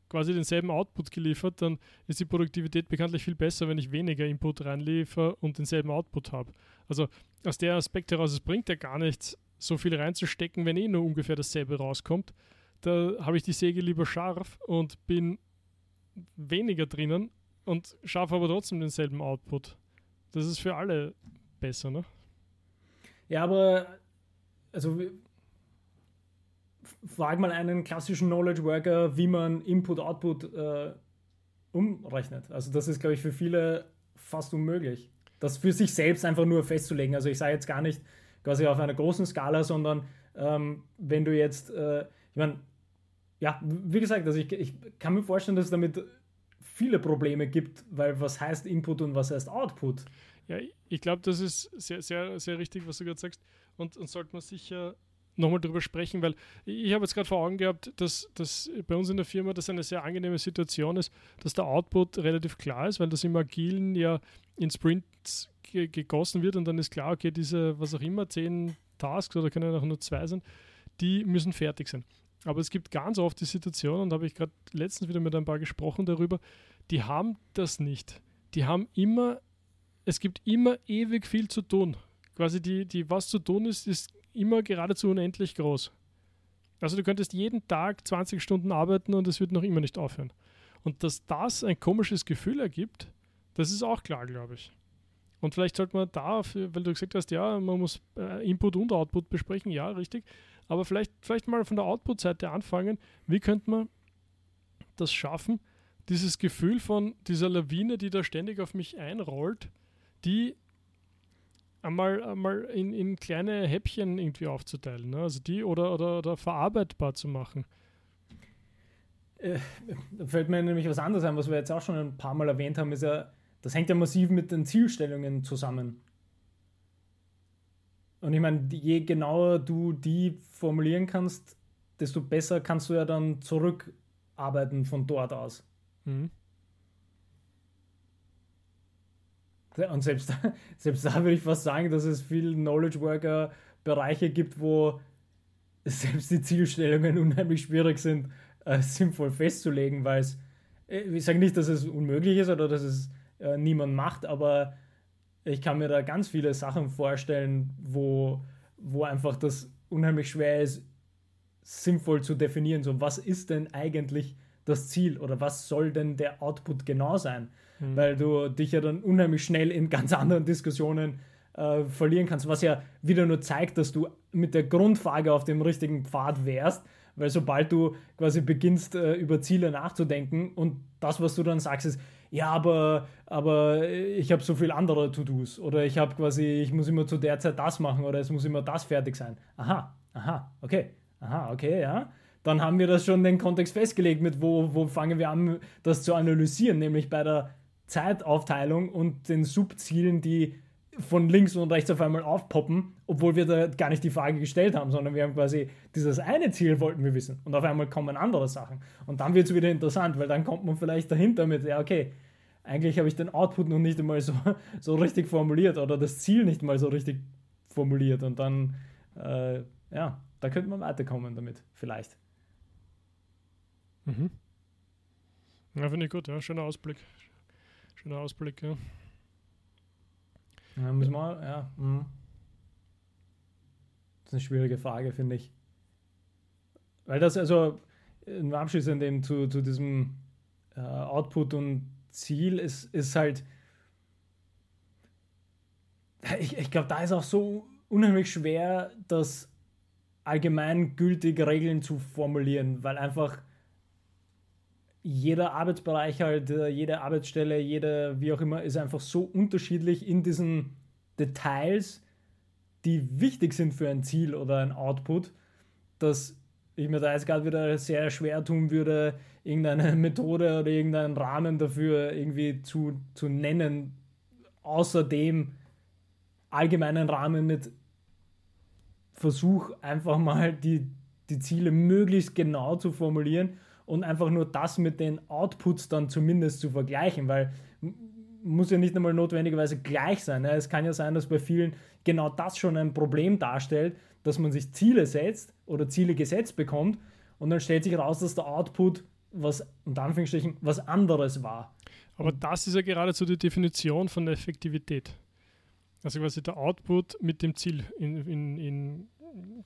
quasi denselben Output geliefert, dann ist die Produktivität bekanntlich viel besser, wenn ich weniger Input reinliefere und denselben Output habe. Also aus der Aspekt heraus, es bringt ja gar nichts, so viel reinzustecken, wenn eh nur ungefähr dasselbe rauskommt. Da habe ich die Säge lieber scharf und bin weniger drinnen und schaffe aber trotzdem denselben Output. Das ist für alle besser, ne? Ja, aber also frag mal einen klassischen Knowledge Worker, wie man Input-Output äh, umrechnet. Also das ist, glaube ich, für viele fast unmöglich. Das für sich selbst einfach nur festzulegen. Also ich sage jetzt gar nicht, quasi auf einer großen Skala, sondern ähm, wenn du jetzt, äh, ich meine, ja, wie gesagt, also ich, ich kann mir vorstellen, dass es damit viele Probleme gibt, weil was heißt Input und was heißt Output? Ja, ich glaube, das ist sehr, sehr, sehr richtig, was du gerade sagst. Und, und sollte man sicher nochmal darüber sprechen, weil ich habe jetzt gerade vor Augen gehabt, dass, dass bei uns in der Firma das eine sehr angenehme Situation ist, dass der Output relativ klar ist, weil das im Agilen ja in Sprints gegossen wird und dann ist klar, okay, diese, was auch immer, zehn Tasks oder können auch nur zwei sein, die müssen fertig sein. Aber es gibt ganz oft die Situation, und da habe ich gerade letztens wieder mit ein paar gesprochen darüber, die haben das nicht. Die haben immer, es gibt immer ewig viel zu tun. Quasi die, die was zu tun ist, ist immer geradezu unendlich groß. Also du könntest jeden Tag 20 Stunden arbeiten und es wird noch immer nicht aufhören. Und dass das ein komisches Gefühl ergibt, das ist auch klar, glaube ich. Und vielleicht sollte man da, weil du gesagt hast, ja, man muss äh, Input und Output besprechen, ja, richtig. Aber vielleicht, vielleicht mal von der Output-Seite anfangen. Wie könnte man das schaffen, dieses Gefühl von dieser Lawine, die da ständig auf mich einrollt, die einmal, einmal in, in kleine Häppchen irgendwie aufzuteilen. Ne? Also die oder, oder, oder verarbeitbar zu machen. Äh, da fällt mir nämlich was anderes ein, was wir jetzt auch schon ein paar Mal erwähnt haben, ist ja das hängt ja massiv mit den Zielstellungen zusammen. Und ich meine, je genauer du die formulieren kannst, desto besser kannst du ja dann zurückarbeiten von dort aus. Mhm. Und selbst, selbst da würde ich fast sagen, dass es viele Knowledge Worker Bereiche gibt, wo selbst die Zielstellungen unheimlich schwierig sind, äh, sinnvoll festzulegen, weil es, äh, ich sage nicht, dass es unmöglich ist oder dass es äh, niemand macht, aber ich kann mir da ganz viele Sachen vorstellen, wo, wo einfach das unheimlich schwer ist, sinnvoll zu definieren. So, was ist denn eigentlich das Ziel oder was soll denn der Output genau sein? Mhm. Weil du dich ja dann unheimlich schnell in ganz anderen Diskussionen äh, verlieren kannst, was ja wieder nur zeigt, dass du mit der Grundfrage auf dem richtigen Pfad wärst, weil sobald du quasi beginnst, äh, über Ziele nachzudenken und das, was du dann sagst, ist, ja, aber, aber ich habe so viel andere To-Dos oder ich habe quasi, ich muss immer zu der Zeit das machen oder es muss immer das fertig sein. Aha, aha, okay, aha, okay, ja. Dann haben wir das schon den Kontext festgelegt, mit wo, wo fangen wir an, das zu analysieren, nämlich bei der Zeitaufteilung und den Subzielen, die von links und rechts auf einmal aufpoppen, obwohl wir da gar nicht die Frage gestellt haben, sondern wir haben quasi dieses eine Ziel wollten wir wissen und auf einmal kommen andere Sachen. Und dann wird es wieder interessant, weil dann kommt man vielleicht dahinter mit, ja, okay, eigentlich habe ich den Output noch nicht einmal so, so richtig formuliert oder das Ziel nicht mal so richtig formuliert und dann, äh, ja, da könnte man weiterkommen damit, vielleicht. Mhm. Ja, finde ich gut, ja, schöner Ausblick. Schöner Ausblick, ja. Ja, müssen wir, ja. Mh. Das ist eine schwierige Frage, finde ich. Weil das, also, ein Abschluss in dem zu, zu diesem äh, Output und Ziel ist, ist halt. Ich, ich glaube, da ist auch so unheimlich schwer, das allgemeingültig Regeln zu formulieren, weil einfach jeder Arbeitsbereich halt, äh, jede Arbeitsstelle, jede, wie auch immer, ist einfach so unterschiedlich in diesen Details, die wichtig sind für ein Ziel oder ein Output, dass ich mir da jetzt gerade wieder sehr schwer tun würde, irgendeine Methode oder irgendeinen Rahmen dafür irgendwie zu, zu nennen, außer dem allgemeinen Rahmen mit Versuch, einfach mal die, die Ziele möglichst genau zu formulieren und einfach nur das mit den Outputs dann zumindest zu vergleichen, weil muss ja nicht einmal notwendigerweise gleich sein. Es kann ja sein, dass bei vielen genau das schon ein Problem darstellt, dass man sich Ziele setzt oder Ziele gesetzt bekommt und dann stellt sich raus, dass der Output was, unter Anführungsstrichen, was anderes war. Aber das ist ja geradezu die Definition von der Effektivität. Also quasi der Output mit dem Ziel in, in, in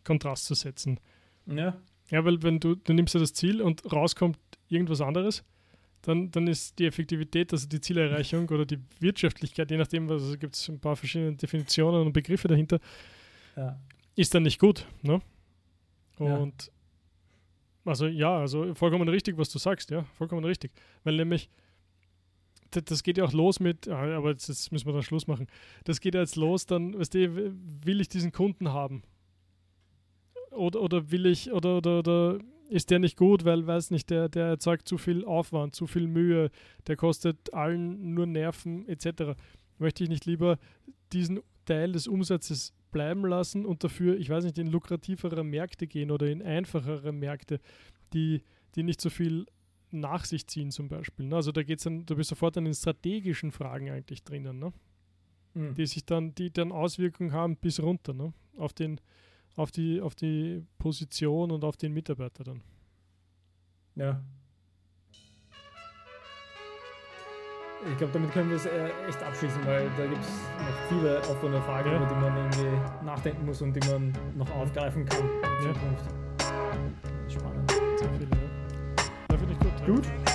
Kontrast zu setzen. Ja. Ja, weil wenn du, du nimmst ja das Ziel und rauskommt irgendwas anderes, dann, dann ist die Effektivität, also die Zielerreichung oder die Wirtschaftlichkeit, je nachdem, also gibt es ein paar verschiedene Definitionen und Begriffe dahinter, ja. ist dann nicht gut. Ne? Ja. Und also ja, also vollkommen richtig, was du sagst, ja, vollkommen richtig. Weil nämlich, das, das geht ja auch los mit, ah, aber jetzt, jetzt müssen wir dann Schluss machen. Das geht ja jetzt los, dann, weißt du, will ich diesen Kunden haben? Oder, oder will ich, oder, oder, oder ist der nicht gut, weil, weiß nicht, der, der erzeugt zu viel Aufwand, zu viel Mühe, der kostet allen nur Nerven etc. Möchte ich nicht lieber diesen Teil des Umsatzes bleiben lassen und dafür, ich weiß nicht, in lukrativere Märkte gehen oder in einfachere Märkte, die, die nicht so viel nach sich ziehen zum Beispiel. Ne? Also da geht's dann, du bist sofort an den strategischen Fragen eigentlich drinnen, ne? Mhm. die sich dann, die dann Auswirkungen haben bis runter, ne? Auf den, auf die, auf die Position und auf den Mitarbeiter dann. Ja. Ich glaube, damit können wir es äh, echt abschließen, weil da gibt es noch viele offene Fragen, Ja. über die man irgendwie nachdenken muss und die man noch aufgreifen kann in Ja. Zukunft. Spannend. Sehr viele, ja. Ja, finde ich gut. ja. Gut.